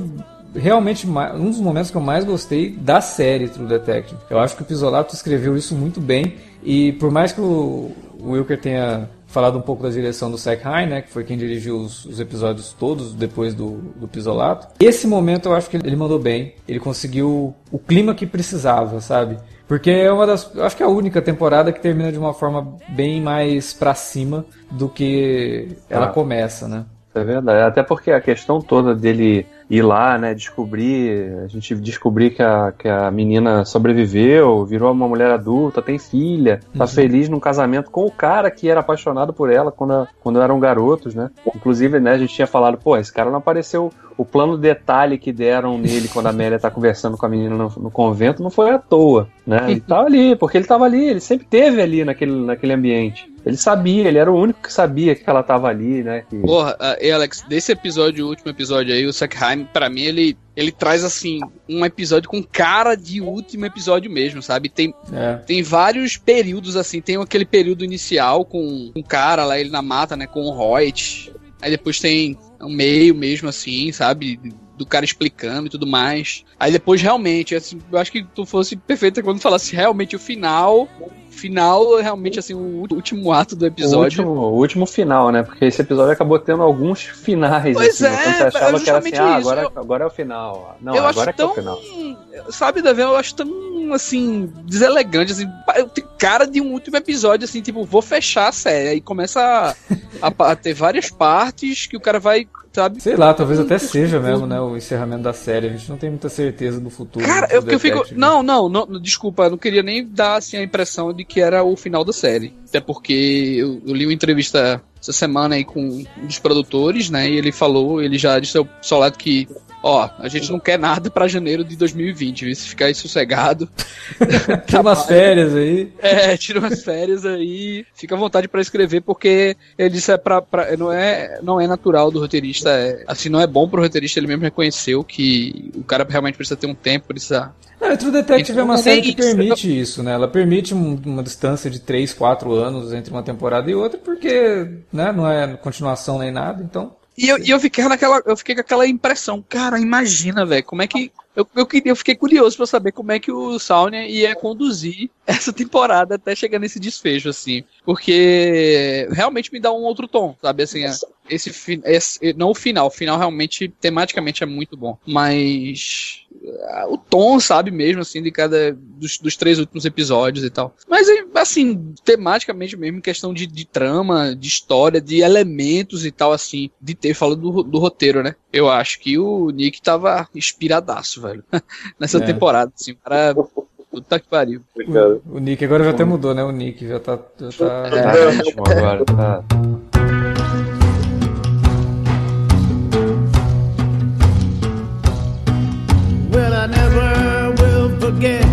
realmente um dos momentos que eu mais gostei da série True Detective. Eu acho que o Pisolato escreveu isso muito bem e por mais que o Wilker tenha falado um pouco da direção do Zack Hine, né? Que foi quem dirigiu os, os episódios todos depois do, do Pisolato. Esse momento eu acho que ele, ele mandou bem. Ele conseguiu o clima que precisava, sabe? Porque é uma das. Acho que é a única temporada que termina de uma forma bem mais pra cima do que ela Ah. começa, né? É verdade. Até porque a questão toda dele ir lá, né, descobrir, a gente descobrir que a, que a menina sobreviveu, virou uma mulher adulta, tem filha, tá Uhum. feliz num casamento com o cara que era apaixonado por ela quando, quando eram garotos, né? Inclusive, né, a gente tinha falado, pô, esse cara não apareceu. O plano detalhe que deram nele quando a Amélia tá conversando com a menina no, no convento não foi à toa, né? Ele tava ali, porque ele tava ali, ele sempre teve ali naquele, naquele ambiente. Ele sabia, ele era o único que sabia que ela tava ali, né? Que... Porra, e Alex, desse episódio, o último episódio aí, o Sackheim, pra mim, ele, ele traz, assim, um episódio com cara de último episódio mesmo, sabe? Tem, É. tem vários períodos, assim, tem aquele período inicial com um cara lá, ele na mata, né, com o Reut. Aí depois tem um meio mesmo, assim, sabe? Do cara explicando e tudo mais. Aí depois, realmente, assim, eu acho que tu fosse perfeita quando falasse realmente o final. Final, realmente, assim, o último ato do O episódio. último, o último final, né? Porque esse episódio acabou tendo alguns finais. Pois assim, né? é, Quando você achava é que era assim, ah, agora, agora é o final. Não, eu agora acho é que é tão. o final. Sabe, Davi, eu acho tão, assim, deselegante, assim. cara de um último episódio, assim, tipo, vou fechar a série. Aí começa a, a a ter várias partes que o cara vai, sabe? Sei lá, talvez até seja mesmo, né? O encerramento da série. A gente não tem muita certeza do futuro. Cara, do eu, eu fico. Não, não, não, desculpa, eu não queria nem dar assim, a impressão de que era o final da série. Até porque eu, eu li uma entrevista essa semana aí com um dos produtores, né? E ele falou, ele já disse ao Solado que. Ó, a gente não quer nada pra janeiro de 2020, viu? Se ficar aí sossegado. (laughs) Tira umas férias aí. É, tira umas férias aí, fica à vontade pra escrever, porque ele disse é pra, pra- não, é, não é natural do roteirista, é, assim, não é bom pro roteirista, ele mesmo reconheceu que o cara realmente precisa ter um tempo, precisa Não, True Detective é uma série que permite isso, né? Ela permite um- uma distância de 3, 4 anos entre uma temporada e outra, porque né, não é continuação nem nada, então. E eu, e eu fiquei naquela. Eu fiquei com aquela impressão, cara, imagina, velho, como é que. Eu, eu, eu fiquei curioso pra saber como é que o Saunia ia conduzir (laughs) essa temporada até chegar nesse desfecho, assim. Porque realmente me dá um outro tom, sabe? Assim, é- esse, esse não o final, o final realmente, tematicamente, é muito bom. Mas. ah, O tom, sabe, mesmo, assim, de cada. dos, dos três últimos episódios e tal. Mas, assim, tematicamente mesmo, em questão de, de trama, de história, de elementos e tal, assim, de ter falado do, do roteiro, né? Eu acho que o Nick tava inspiradaço, velho, (laughs) nessa É. temporada, assim, o cara. Puta que pariu. Cara. O Nick agora já até mudou, né? O Nick já tá. Já tá... Tá ritmo agora, tá. Well, I never will forget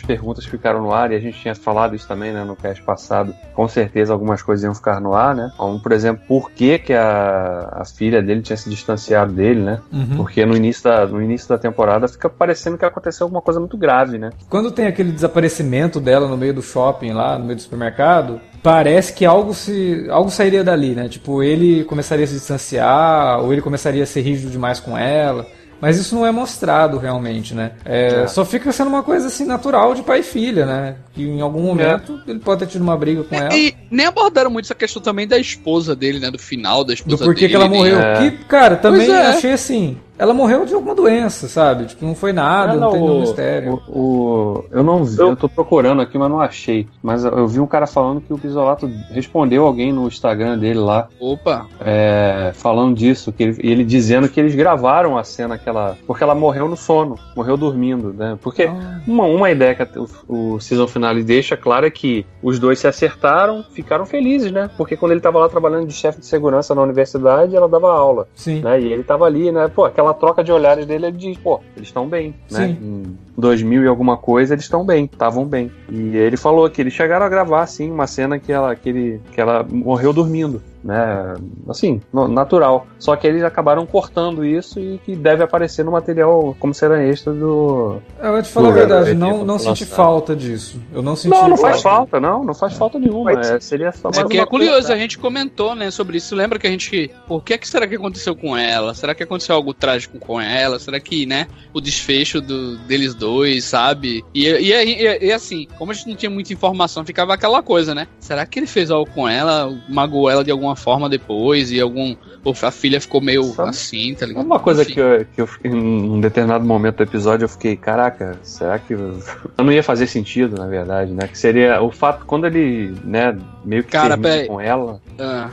Algumas perguntas ficaram no ar e a gente tinha falado isso também né, no cast passado. Com certeza algumas coisas iam ficar no ar, né? Como, por exemplo, por que, que a, a filha dele tinha se distanciado dele, né? Uhum. Porque no início, da, no início da temporada fica parecendo que aconteceu alguma coisa muito grave, né? Quando tem aquele desaparecimento dela no meio do shopping lá, no meio do supermercado, parece que algo se algo sairia dali, né? Tipo, ele começaria a se distanciar, ou ele começaria a ser rígido demais com ela. Mas isso não é mostrado realmente, né? É, Só fica sendo uma coisa assim natural de pai e filha, né? Que em algum momento ele pode ter tido uma briga com ela. E nem abordaram muito essa questão também da esposa dele, né? Do final da Do esposa porquê dele. que ela morreu. É. Que, cara, também é. achei assim. Ela morreu de alguma doença, sabe? Tipo, não foi nada, não, tem nenhum o, mistério. o- o- eu não vi, eu tô procurando aqui, mas não achei. Mas eu vi um cara falando que o Pisolato respondeu alguém no Instagram dele lá, Opa, é, falando disso, que ele, e ele dizendo que eles gravaram a cena que ela. Porque ela morreu no sono, morreu dormindo, né? Porque Ah. uma, uma ideia que o, o season finale deixa clara é que os dois se acertaram, ficaram felizes, né? Porque quando ele tava lá trabalhando de chefe de segurança na universidade, ela dava aula. Sim. né? E ele tava ali, né? Pô, aquela troca de olhares dele, ele diz, pô, eles estão bem, né? Sim. Hum, 2000 e alguma coisa, eles estão bem, estavam bem. E ele falou que eles chegaram a gravar, assim, uma cena que ela, que ele, que ela morreu dormindo né? Assim, natural. Só que eles acabaram cortando isso e que deve aparecer no material como cena extra do. Eu vou te falar a verdade, não, não senti falta disso. Eu não senti Não, não faz falta. não, não faz falta nenhuma. Mas- É, seria só mais É uma é curioso, coisa, a gente comentou, né, sobre isso. Lembra que a gente. Por que, que será que aconteceu com ela? Será que aconteceu algo trágico com ela? Será que, né, o desfecho do- deles dois, sabe? E, e, e- e, assim, como a gente não tinha muita informação, ficava aquela coisa, né? Será que ele fez algo com ela? Magoou ela de alguma forma depois? E algum. Ou a filha ficou meio Sabe? assim, tá ligado? Uma coisa Enfim. que eu, que eu fiquei- em um determinado momento do episódio eu fiquei, caraca, será que eu... (laughs) não ia fazer sentido, na verdade, né? Que seria o fato quando ele, né, meio que Cara, termina peraí. com ela. Ah,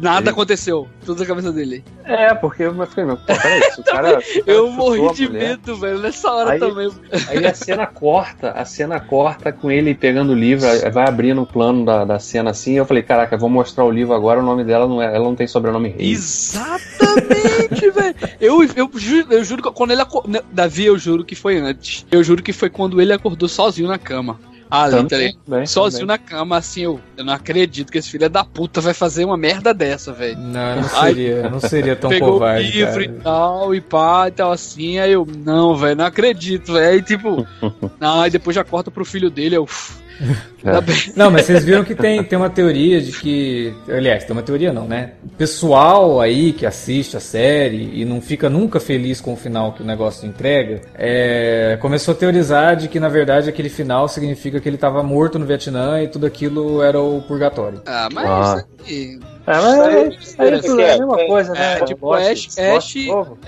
nada aconteceu. Tudo na cabeça dele. É, porque eu fiquei, meu, pô, peraí, se o cara, se o cara Eu morri de mulher, medo, velho. Nessa hora Aí- também. Aí a cena corta, a cena corta com ele pegando o livro, vai abrindo o plano da, da cena assim. Eu falei, caraca, vou mostrar o livro agora, o nome dela não é, ela não tem sobrenome Reis. Exatamente, (laughs) velho. Eu, eu, juro, eu juro que quando ele acordou. Davi, eu juro que foi antes. Eu juro que foi quando ele acordou sozinho na cama. Ali, tá Também, ligado? também, Sozinho também. na cama, assim, eu, eu não acredito que esse filho da puta vai fazer uma merda dessa, velho. Não, não seria, não seria tão Pegou covarde, o livro e cara. tal, e pá, e tal assim. Aí eu, não, velho, não acredito, velho. Aí, tipo, não, (laughs) aí depois já corta pro filho dele, eu. É. bem. Não, mas vocês viram que tem, tem uma teoria de que. Aliás, tem uma teoria não, né? O pessoal aí que assiste a série e não fica nunca feliz com o final que o negócio entrega, é, começou a teorizar de que, na verdade, aquele final significa que ele estava morto no Vietnã e tudo aquilo era o purgatório. Ah, mas Ah. isso aí. É, mas é, é, Isso é a mesma coisa, né? É, tipo, Lost- Ash, Lost Ash.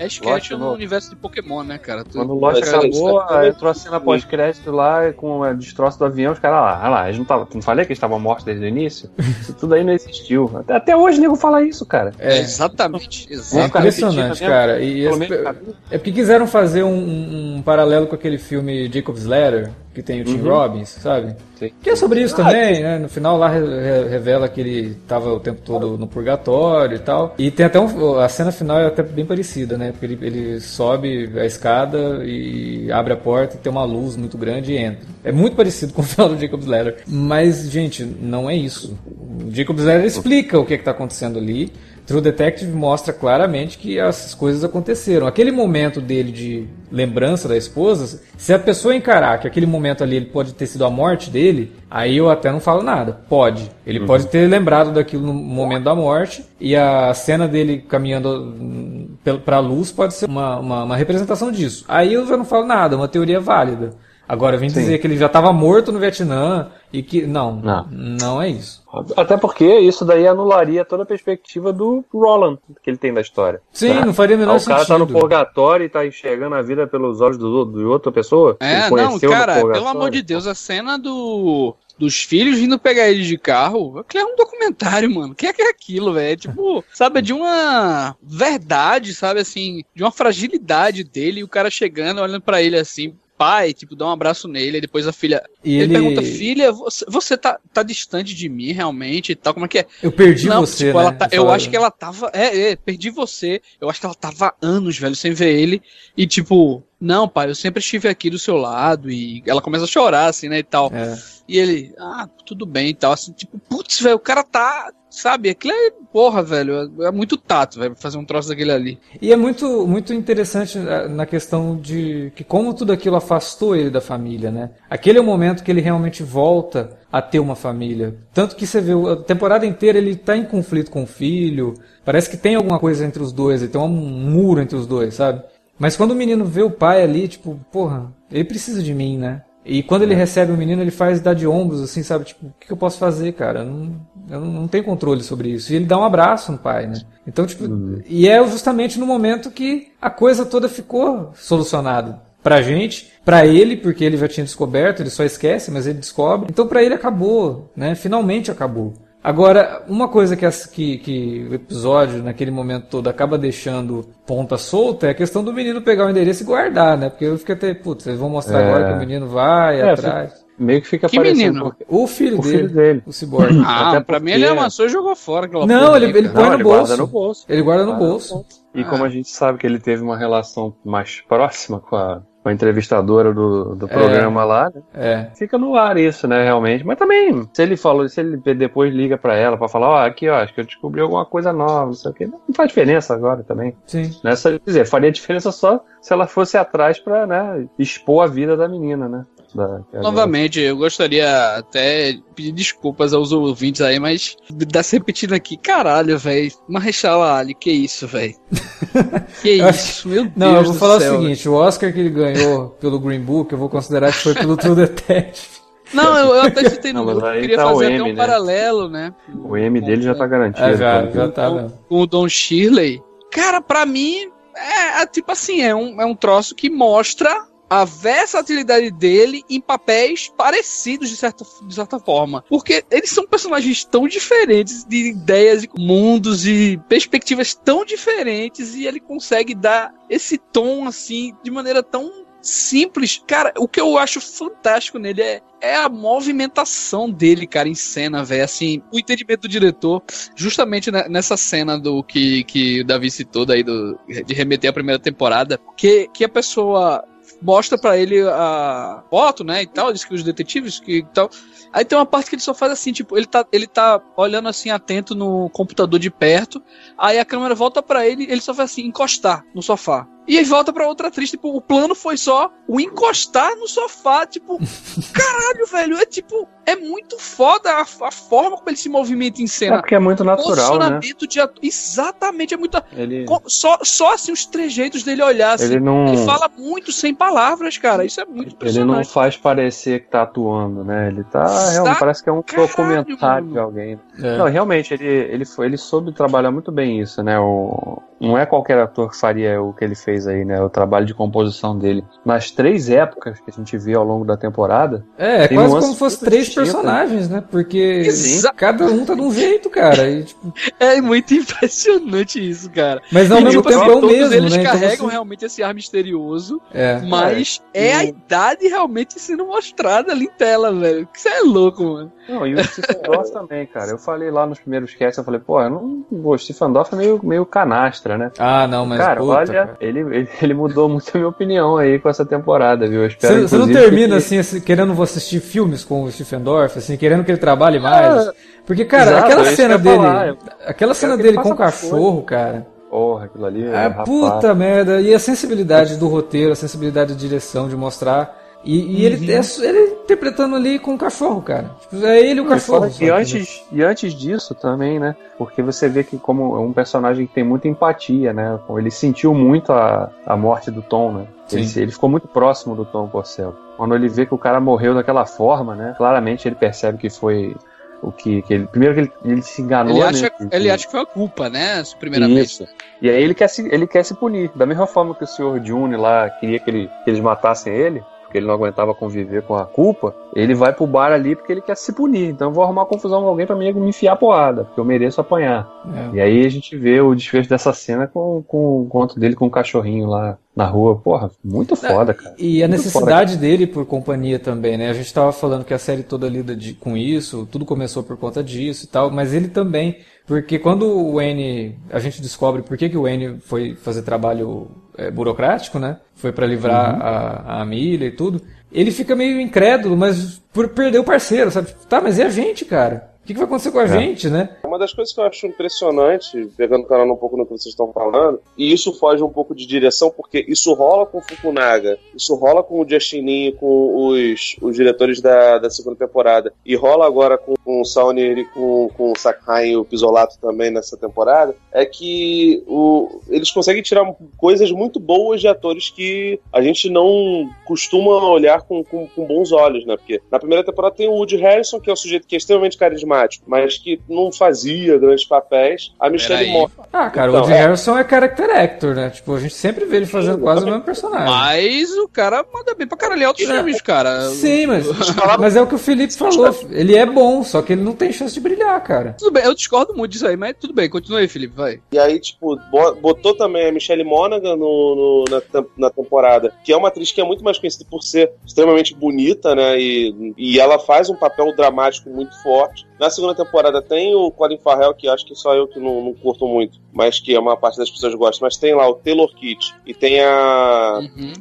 Ash Lost Ketchum no universo de Pokémon, né, cara? Tu- Quando o Lost acabou, é- entrou a cena pós-crédito lá com o destroço do avião, os caras lá, ah lá, eles não, tava, não falei que eles estavam mortos desde o início? Isso tudo aí não existiu. Até, até hoje o nego fala isso, cara. É, exatamente. É exatamente. ficar impressionante, né? cara. E menos caminho. é porque quiseram fazer um, um- um paralelo com aquele filme Jacob's Ladder, que tem o Tim Robbins, sabe? Sim. Que é sobre isso também, né? No final lá re- re- revela que ele tava o tempo todo no purgatório e tal. E tem até um, a cena final é até bem parecida, né? Porque ele, ele sobe a escada e abre a porta e tem uma luz muito grande e entra. É muito parecido (laughs) com o final do Jacob's Ladder. Mas, gente, não é isso. O Jacob's Ladder explica o que, é que tá acontecendo ali. True Detective mostra claramente que essas coisas aconteceram. Aquele momento dele de lembrança da esposa, se a pessoa encarar que aquele momento ali ele pode ter sido a morte dele, aí eu até não falo nada. Pode. Ele pode ter lembrado daquilo no momento da morte e a cena dele caminhando hum, pel- pra luz pode ser uma, uma, uma representação disso. Aí eu já não falo nada, é uma teoria válida. Agora, vem dizer que ele já estava morto no Vietnã e que. Não, Não. não é isso. Até porque isso daí anularia toda a perspectiva do Roland que ele tem da história. Sim, né? não faria o menor Ah, o cara tá no sentido. purgatório e tá enxergando a vida pelos olhos do, de outra pessoa. É, não, cara, pelo amor de Deus, a cena do dos filhos vindo pegar ele de carro, aquilo é um documentário, mano. O que é que é aquilo, velho? É tipo, (laughs) sabe, de uma verdade, sabe, assim, de uma fragilidade dele, e o cara chegando, olhando pra ele assim, pai, tipo, dá um abraço nele, e depois a filha. E ele, ele- pergunta, filha, você, você tá, tá distante de mim realmente e tal, como é que é? Eu perdi Não, você, tipo, né? ela tá- eu acho que ela tava. É, é, perdi você. Eu acho que ela tava anos, velho, sem ver ele. E tipo, não, pai, eu sempre estive aqui do seu lado. E ela começa a chorar, assim, né, e tal. É. E ele, ah, tudo bem e tal. Assim, tipo, putz, velho, o cara tá. Sabe, aquilo é. Porra, velho. É, é muito tato, velho, fazer um troço daquele ali. E é muito, muito interessante eh, na questão de que como tudo aquilo afastou ele da família, né? Aquele é o momento que ele realmente volta a ter uma família. Tanto que você vê a temporada inteira ele tá em conflito com o filho. Parece que tem alguma coisa entre os dois, tem um muro entre os dois, sabe? Mas quando o menino vê o pai ali, tipo, porra, ele precisa de mim, né? E quando ele recebe o menino, ele faz dar de ombros, assim, sabe? Tipo, o que eu posso fazer, cara? Eu não, eu não tenho controle sobre isso. E ele dá um abraço no pai, né? Então, tipo, e é justamente no momento que a coisa toda ficou solucionada. Pra gente, pra ele, porque ele já tinha descoberto, ele só esquece, mas ele descobre. Então, pra ele acabou, né? Finalmente acabou. Agora, uma coisa que, as- que, que o episódio, naquele momento todo, acaba deixando ponta solta é a questão do menino pegar o endereço e guardar, né? Porque eu fiquei até, putz, eles vão mostrar É. agora que o menino vai É, atrás. Meio que fica Que menino? porque- O filho O dele, filho dele. o cyborg. (clears throat) Ah, Até pra mim porque- ele amassou e jogou fora aquela Não, ele, ele põe Não, no ele bolso. guarda no bolso. Ele guarda no Guarda no bolso. E como a gente sabe que ele teve uma relação mais próxima com a, com a entrevistadora do, do programa lá, né? É. Fica no ar isso, né, realmente. Mas também, se ele falou, se ele depois liga pra ela pra falar, ó, aqui, ó, acho que eu descobri alguma coisa nova, não sei o quê. Não faz diferença agora também. Sim. Nessa, quer dizer, faria diferença só se ela fosse atrás pra, né, expor a vida da menina, né? Da, é Novamente, eu gostaria até de pedir desculpas aos ouvintes aí, mas dá se repetindo aqui, caralho, velho. Marrechala Ali, que isso, velho? (laughs) Que isso, meu Deus Não, eu vou do falar céu, o seguinte, o Oscar que ele ganhou pelo Green Book, eu vou considerar que foi pelo True (laughs) Detective. Não, eu, eu até (laughs) citei no grupo, queria tá o fazer até M, um né? paralelo, né? O M dele já tá garantido. Ah, já, já tá, com, né? com o Don Shirley. Cara, pra mim, é, é tipo assim, é um, é um troço que mostra a versatilidade dele em papéis parecidos de certa, de certa forma. Porque eles são personagens tão diferentes, de ideias, de mundos e perspectivas tão diferentes, e ele consegue dar esse tom assim de maneira tão simples. Cara, o que eu acho fantástico nele é, é a movimentação dele, cara, em cena, velho. Assim, o entendimento do diretor, justamente ne- nessa cena do que, que o Davi citou daí, do, de remeter à primeira temporada, que, que a pessoa mostra pra ele a foto, né, e tal, diz que os detetives que tal. Aí tem uma parte que ele só faz assim, tipo, ele tá, ele tá olhando assim atento no computador de perto, aí a câmera volta pra ele, ele só faz assim, encostar no sofá. E aí volta pra outra atriz, tipo, o plano foi só o encostar no sofá, tipo, (laughs) caralho, velho, é tipo, é muito foda a, a forma como ele se movimenta em É cena. porque é muito natural, né? Posicionamento de ator. Exatamente, é muito. Ele, Só, só assim, os trejeitos dele olhar assim. ele Ele, não. fala muito sem palavras, cara. Isso é muito Ele não impressionante. faz parecer que tá atuando, né? Ele tá. Realmente, parece que é um Caralho, documentário mano. de alguém. É. Não, realmente, ele, ele, foi, ele soube trabalhar muito bem isso, né? O, não é qualquer ator que faria o que ele fez aí, né? O trabalho de composição dele. Nas três épocas que a gente vê ao longo da temporada, É, é quase como se fosse três personagens, né? Porque Exa- cada um tá de um jeito, cara. E, tipo, (laughs) É muito impressionante isso, cara. mas ao E, mesmo tipo tempo assim, é o todos mesmo, eles né? Então carregam você- realmente esse ar misterioso, É. mas é, a idade realmente sendo mostrada ali em tela, velho. Que Isso é louco, mano. Não, e o Stephen Dorff também, cara. Eu falei lá nos primeiros casts, eu falei, pô, eu não. O Stephen Dorff é meio, meio canastra, né? Ah, não, mas cara, puta, olha, cara. Ele, ele, ele mudou muito a minha opinião aí com essa temporada, viu? Eu espero, Você, você não termina que- assim, assim, querendo vou assistir filmes com o Stephen Dorff, assim, querendo que ele trabalhe mais. Porque, cara, exato, aquela é cena dele. falar, eu- Aquela cena dele com o cachorro, cara. Porra, aquilo ali é Ah, rapaz. puta merda. E a sensibilidade do roteiro, a sensibilidade de direção, de mostrar. E, e ele, é, ele interpretando ali com o cachorro, cara. Tipo, é ele e o E cachorro. E antes, e antes disso também, né? Porque você vê que como é um personagem que tem muita empatia, né? Ele sentiu muito a, a morte do Tom, né? Ele, ele ficou muito próximo do Tom Porcel. Quando ele vê que o cara morreu daquela forma, né? Claramente ele percebe que foi o que, que ele. Primeiro que ele, ele se enganou, Ele né? acha, que- ele acha que foi a culpa, né? Primeiramente. Isso. E aí ele quer, se, ele quer se punir. Da mesma forma que o Sr. June lá queria que, ele, que eles matassem ele, porque ele não aguentava conviver com a culpa, ele vai pro bar ali porque ele quer se punir. Então eu vou arrumar confusão com alguém pra mim me enfiar porrada, porque eu mereço apanhar. É. E aí a gente vê o desfecho dessa cena com, com o conto dele com o cachorrinho lá na rua. Porra, muito foda, cara. E a Muito necessidade dele por companhia também, né? A gente tava falando que a série toda lida de- com isso, tudo começou por conta disso e tal, mas ele também, porque quando o Wayne, a gente descobre por que, que o Wayne foi fazer trabalho é, burocrático, né? Foi pra livrar Uhum. a, a Amelia e tudo, ele fica meio incrédulo, mas por perder o parceiro, sabe? Tá, mas e a gente, cara? O que, que vai acontecer com a É. gente, né? Uma das coisas que eu acho impressionante, pegando o canal um pouco no que vocês estão falando, e isso foge um pouco de direção, porque isso rola com o Fukunaga, isso rola com o Justin com os, os diretores da, da segunda temporada, e rola agora com, com o Saunir e com, com o Sakai e o Pisolato também nessa temporada, é que o, eles conseguem tirar coisas muito boas de atores que a gente não costuma olhar com, com, com bons olhos, né? Porque na primeira temporada tem o Woody Harrison, que é um sujeito que é extremamente carismático, mas que não fazia grandes papéis. A Michelle Peraí. Monaghan Ah, cara, Então, o Woody é. Harrison é character actor, né? Tipo, a gente sempre vê ele fazendo quase o mesmo personagem. Mas o cara manda bem pra caralho outros filmes, cara. Sim, mas, (laughs) mas é o que o Felipe falou. Ele é bom, só que ele não tem chance de brilhar, cara. Tudo bem, eu discordo muito disso aí, mas tudo bem, continua aí, Felipe, vai. E aí, tipo, bo- botou também a Michelle Monaghan no, no- na, na temporada, que é uma atriz que é muito mais conhecida por ser extremamente bonita, né? E, e ela faz um papel dramático muito forte. Na segunda temporada tem o Colin Farrell, que acho que só eu que não, não curto muito, mas que a maior parte das pessoas gosta. Mas tem lá o Taylor Kitsch e tem a Uhum.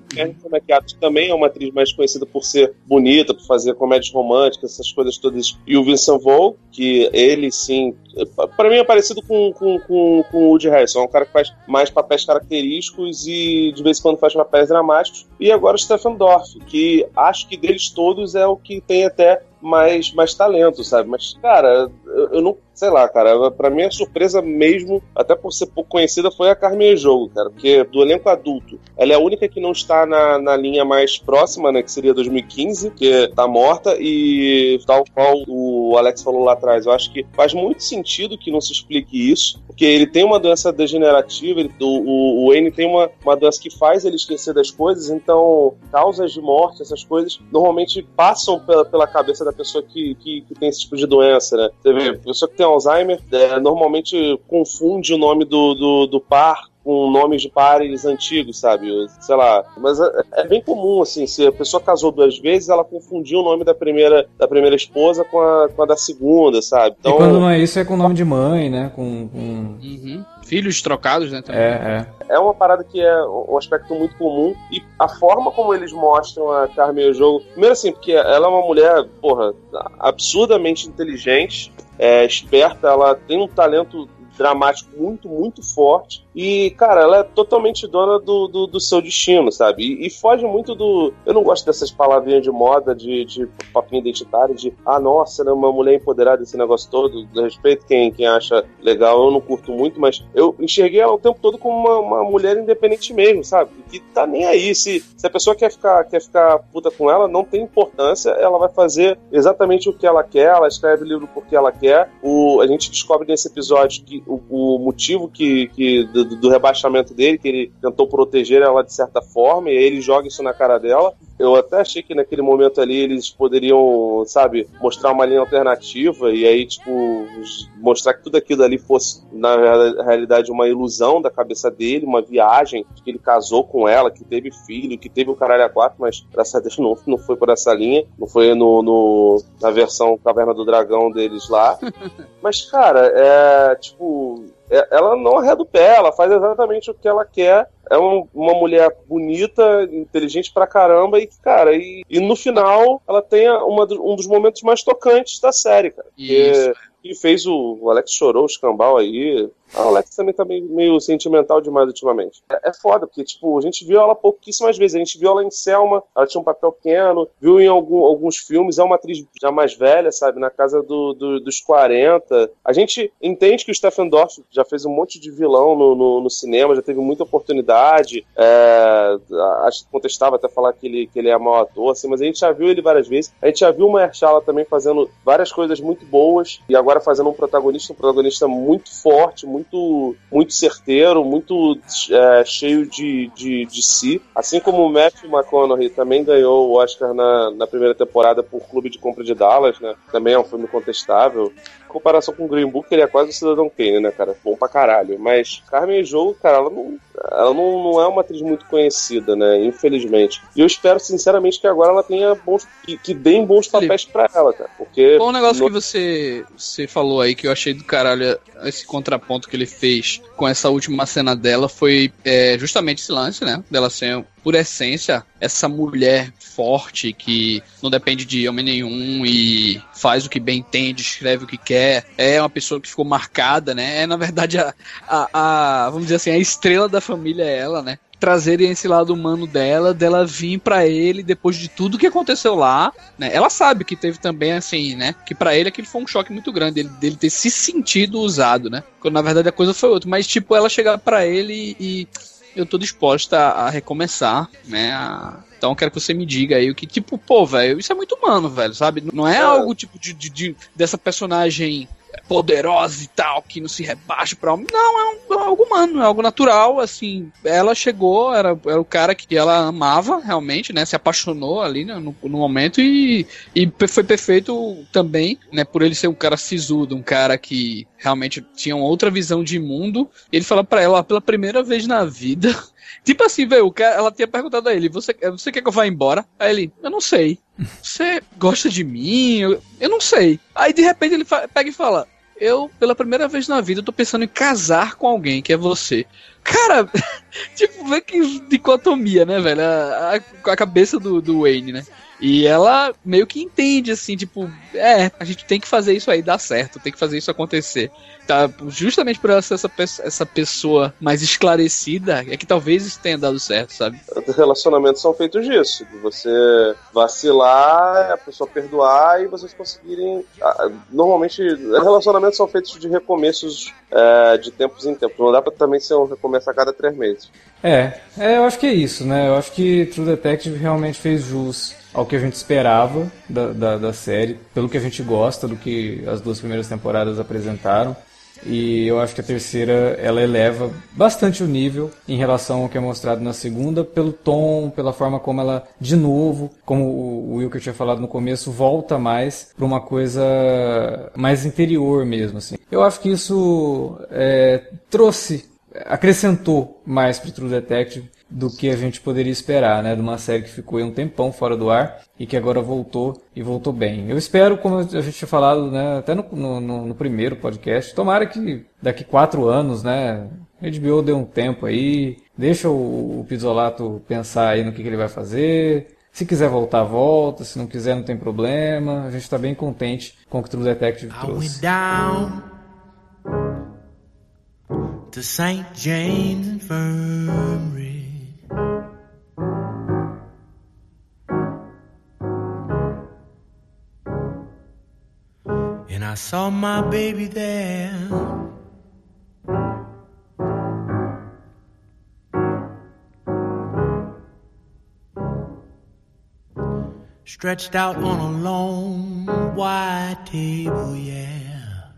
McAdams, que também é uma atriz mais conhecida por ser bonita, por fazer comédias românticas, essas coisas todas. E o Vincent Vaughn, que ele sim, pra mim é parecido com, com, com, com o Woody Harrison, é um cara que faz mais papéis característicos e de vez em quando faz papéis dramáticos. E agora o Stephen Dorff, que acho que deles todos é o que tem até mais, mais talento, sabe? Mas, cara, eu, eu não. Sei lá, cara, pra mim a surpresa mesmo, até por ser pouco conhecida, foi a Carmen Jogo, cara. Porque do elenco adulto, ela é a única que não está na, na linha mais próxima, né? Que seria 2015, que tá morta, e tal qual o Alex falou lá atrás, eu acho que faz muito sentido que não se explique isso, porque ele tem uma doença degenerativa, ele, o, o, o Wayne tem uma, uma doença que faz ele esquecer das coisas, então causas de morte, essas coisas, normalmente passam pela, pela cabeça da pessoa que, que, que tem esse tipo de doença, né? Você vê, pessoa que tem Alzheimer é, normalmente confunde o nome do, do, do par com nomes de pares antigos, sabe? Sei lá. Mas é, é bem comum, assim, se a pessoa casou duas vezes, ela confundiu o nome da primeira, da primeira esposa com a, com a da segunda, sabe? E quando não é isso, é com nome de mãe, né? Com. com... Uhum. Filhos trocados, né? Também. É, é. é uma parada que é um aspecto muito comum e a forma como eles mostram a Carmen jogo, primeiro assim, porque ela é uma mulher, porra, absurdamente inteligente, é, esperta, ela tem um talento dramático muito, muito forte. E, cara, ela é totalmente dona do, do, do seu destino, sabe? E, e, foge muito do. Eu não gosto dessas palavrinhas de moda, de, de papinho identitário, de ah, nossa, ela é uma mulher empoderada, esse negócio todo. De respeito quem, quem acha legal, eu não curto muito, mas eu enxerguei ela o tempo todo como uma, uma mulher independente mesmo, sabe? Que tá nem aí. Se, se a pessoa quer ficar, quer ficar puta com ela, não tem importância, ela vai fazer exatamente o que ela quer, ela escreve livro porque ela quer. O, a gente descobre nesse episódio que o, o motivo que, que do, do, rebaixamento dele, que ele tentou proteger ela de certa forma, e aí ele joga isso na cara dela. Eu até achei que naquele momento ali eles poderiam, sabe, mostrar uma linha alternativa e aí, tipo, mostrar que tudo aquilo ali fosse, na realidade, uma ilusão da cabeça dele, uma viagem, que ele casou com ela, que teve filho, que teve o caralho a quatro, mas graças a Deus (laughs) não, não foi por essa linha, não foi no, no na versão Caverna do Dragão deles lá. (laughs) mas, cara, é tipo ela não arreda o pé, ela faz exatamente o que ela quer. É uma, uma mulher bonita, inteligente pra caramba, e, cara, e, e no final ela tem uma, um dos momentos mais tocantes da série, cara. Isso. Que, que fez o, o Alex chorou o escambau aí. A Alex também tá meio, meio sentimental demais ultimamente. É, é, foda, porque, tipo, a gente viu ela pouquíssimas vezes. A gente viu ela em Selma, ela tinha um papel pequeno, viu em algum, alguns filmes, é uma atriz já mais velha, sabe? Na casa do, do, dos 40. A gente entende que o Stephen Dorff já fez um monte de vilão no, no, no cinema, já teve muita oportunidade. É, acho que contestava até falar que ele, que ele é mau ator, assim, mas a gente já viu ele várias vezes. A gente já viu o Mahershala também fazendo várias coisas muito boas e agora fazendo um protagonista, um protagonista muito forte, muito, muito certeiro, muito é, cheio de, de, de si. Assim como o Matthew McConaughey também ganhou o Oscar na, na primeira temporada por Clube de Compra de Dallas, né? Também é um filme contestável. Em comparação com o Green Book, ele é quase o Cidadão Kane, né, cara? Bom pra caralho. Mas Carmen Jogo, cara, ela não, ela não, não é uma atriz muito conhecida, né? Infelizmente. E eu espero, sinceramente, que agora ela tenha bons. que, que deem bons papéis pra ela, cara. Porque. Bom, um negócio no- que você, você falou aí que eu achei do caralho esse contraponto que ele fez com essa última cena dela foi é, justamente esse lance, né? Dela ser, por essência, essa mulher forte que não depende de homem nenhum e faz o que bem entende, escreve o que quer. É uma pessoa que ficou marcada, né? É, na verdade, a, a, a- vamos dizer assim, a estrela da família é ela, né? Trazerem esse lado humano dela, dela vir pra ele depois de tudo que aconteceu lá, né? Ela sabe que teve também assim, né? Que pra ele aquilo foi um choque muito grande, ele, dele ter se sentido usado, né? Quando na verdade a coisa foi outra, mas tipo ela chegar pra ele e eu tô disposta a, a recomeçar, né? a- Então eu quero que você me diga aí o que, tipo, pô, velho, isso é muito humano, velho, sabe? Não é algo tipo de, de- de- dessa personagem poderosa e tal, que não se rebaixa pra homem. Não, é, um- é algo humano, é algo natural, assim. Ela chegou, era, era o cara que ela amava, realmente, né? Se apaixonou ali né, no, no momento e, e foi perfeito também, né? Por ele ser um cara sisudo, um cara que realmente tinha outra visão de mundo. Ele fala pra ela, pela primeira vez na vida. (laughs) Tipo assim, velho, ela tinha perguntado a ele: você, você quer que eu vá embora? Aí ele: Eu não sei. (laughs) Você gosta de mim? Eu, eu não sei. Aí de repente ele pega e fala: eu, pela primeira vez na vida, tô pensando em casar com alguém, que é você. Cara, (laughs) tipo, vê que dicotomia, né, velho? A, a, a cabeça do, do Wayne, né? E ela meio que entende, assim, tipo, é, a gente tem que fazer isso aí dar certo, tem que fazer isso acontecer. Tá, justamente por ela ser essa, essa pessoa mais esclarecida, é que talvez isso tenha dado certo, sabe? Relacionamentos são feitos disso, de você vacilar, a pessoa perdoar e vocês conseguirem. ah, Normalmente, relacionamentos são feitos de recomeços é, de tempos em tempos. Não dá pra também ser um recomeço a cada três meses. É, é, eu acho que é isso, né? Eu acho que True Detective realmente fez jus ao que a gente esperava da, da, da série, pelo que a gente gosta do que as duas primeiras temporadas apresentaram. E eu acho que a terceira ela eleva bastante o nível em relação ao que é mostrado na segunda, pelo tom, pela forma como ela, de novo, como o Wilker tinha falado no começo, volta mais para uma coisa mais interior mesmo. Assim. Eu acho que isso é, trouxe acrescentou mais pro True Detective do que a gente poderia esperar, né? De uma série que ficou aí um tempão fora do ar e que agora voltou e voltou bem. Eu espero, como a gente tinha falado, né? Até no, no, no- primeiro podcast, tomara que daqui quatro anos, né? A HBO dê um tempo aí, deixa o, o Pizzolato pensar aí no que, que ele vai fazer. Se quiser voltar, volta. Se não quiser, não tem problema. A gente está bem contente com o que o True Detective I trouxe. down to St. James Infirmary. Saw my baby there. Stretched out on a long white table, yeah.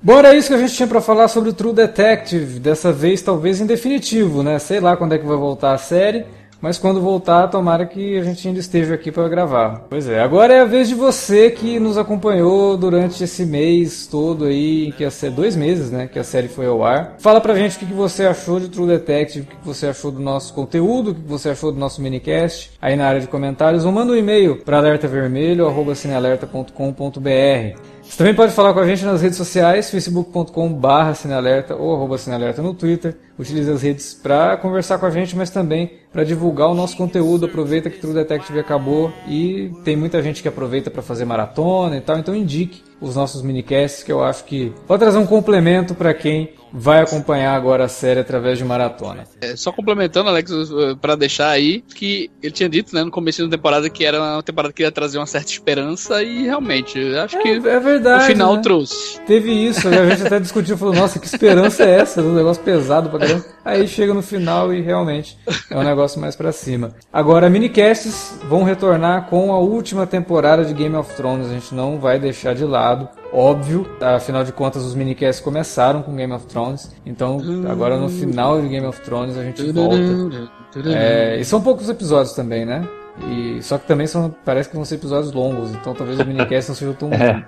Bom, era isso que a gente tinha pra falar sobre o True Detective. Dessa vez, talvez em definitivo, né? Sei lá quando é que vai voltar a série, mas quando voltar, tomara que a gente ainda esteja aqui para gravar. Pois é, agora é a vez de você que nos acompanhou durante esse mês todo aí, que ia ser dois meses, né? Que a série foi ao ar. Fala pra gente o que você achou de True Detective, o que você achou do nosso conteúdo, o que você achou do nosso minicast, aí na área de comentários, ou manda um e-mail para alertavermelho.cinealerta.com.br. Você também pode falar com a gente nas redes sociais, facebook.com.br ou arroba cinealerta no Twitter. Utilize as redes para conversar com a gente, mas também para divulgar o nosso conteúdo. Aproveita que True Detective acabou e tem muita gente que aproveita para fazer maratona e tal. Então indique os nossos minicasts que eu acho que pode trazer um complemento para quem vai acompanhar agora a série através de maratona. É, só complementando, Alex, uh, pra deixar aí, que ele tinha dito, né, no começo da temporada que era uma temporada que ia trazer uma certa esperança e realmente, acho que É verdade. o final né? trouxe. Teve isso, a gente até discutiu, falou, nossa, que esperança é essa? Um negócio pesado pra (laughs) caramba. Aí chega no final e realmente é um negócio mais pra cima. Agora, minicasts vão retornar com a última temporada de Game of Thrones, a gente não vai deixar de lado. Óbvio, afinal de contas os minicasts começaram com Game of Thrones, então agora no final de Game of Thrones a gente volta. É, e são poucos episódios também, né? E, só que também são, parece que vão ser episódios longos, então talvez o minicast não seja tão (laughs) ruim.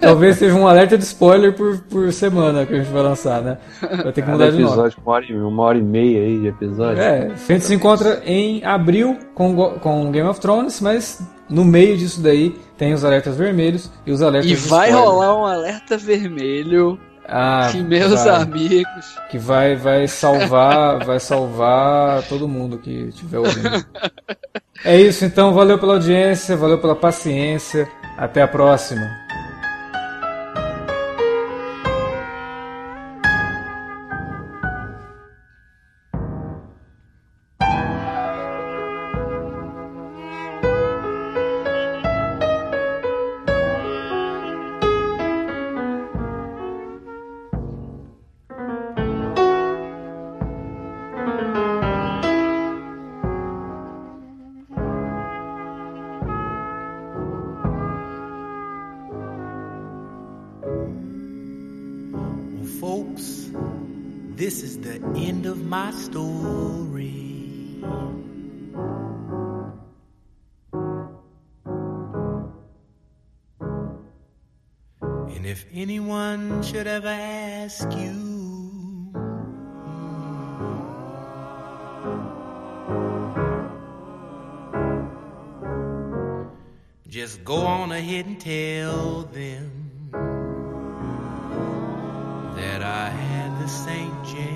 talvez seja um alerta de spoiler por, por semana que a gente vai lançar, né? Vai ter que Cada mudar de episódio com uma hora, e, uma hora e meia aí de episódio. É, a gente se encontra em abril com, com Game of Thrones, mas no meio disso daí tem os alertas vermelhos e os alertas E de vai spoiler. rolar um alerta vermelho ah, que meus vai. amigos. que vai vai salvar vai salvar todo mundo que estiver ouvindo. (laughs) É isso então, valeu pela audiência, valeu pela paciência, até a próxima. This is the end of my story. And if anyone should ever ask you, just go on ahead and tell them. The St. James.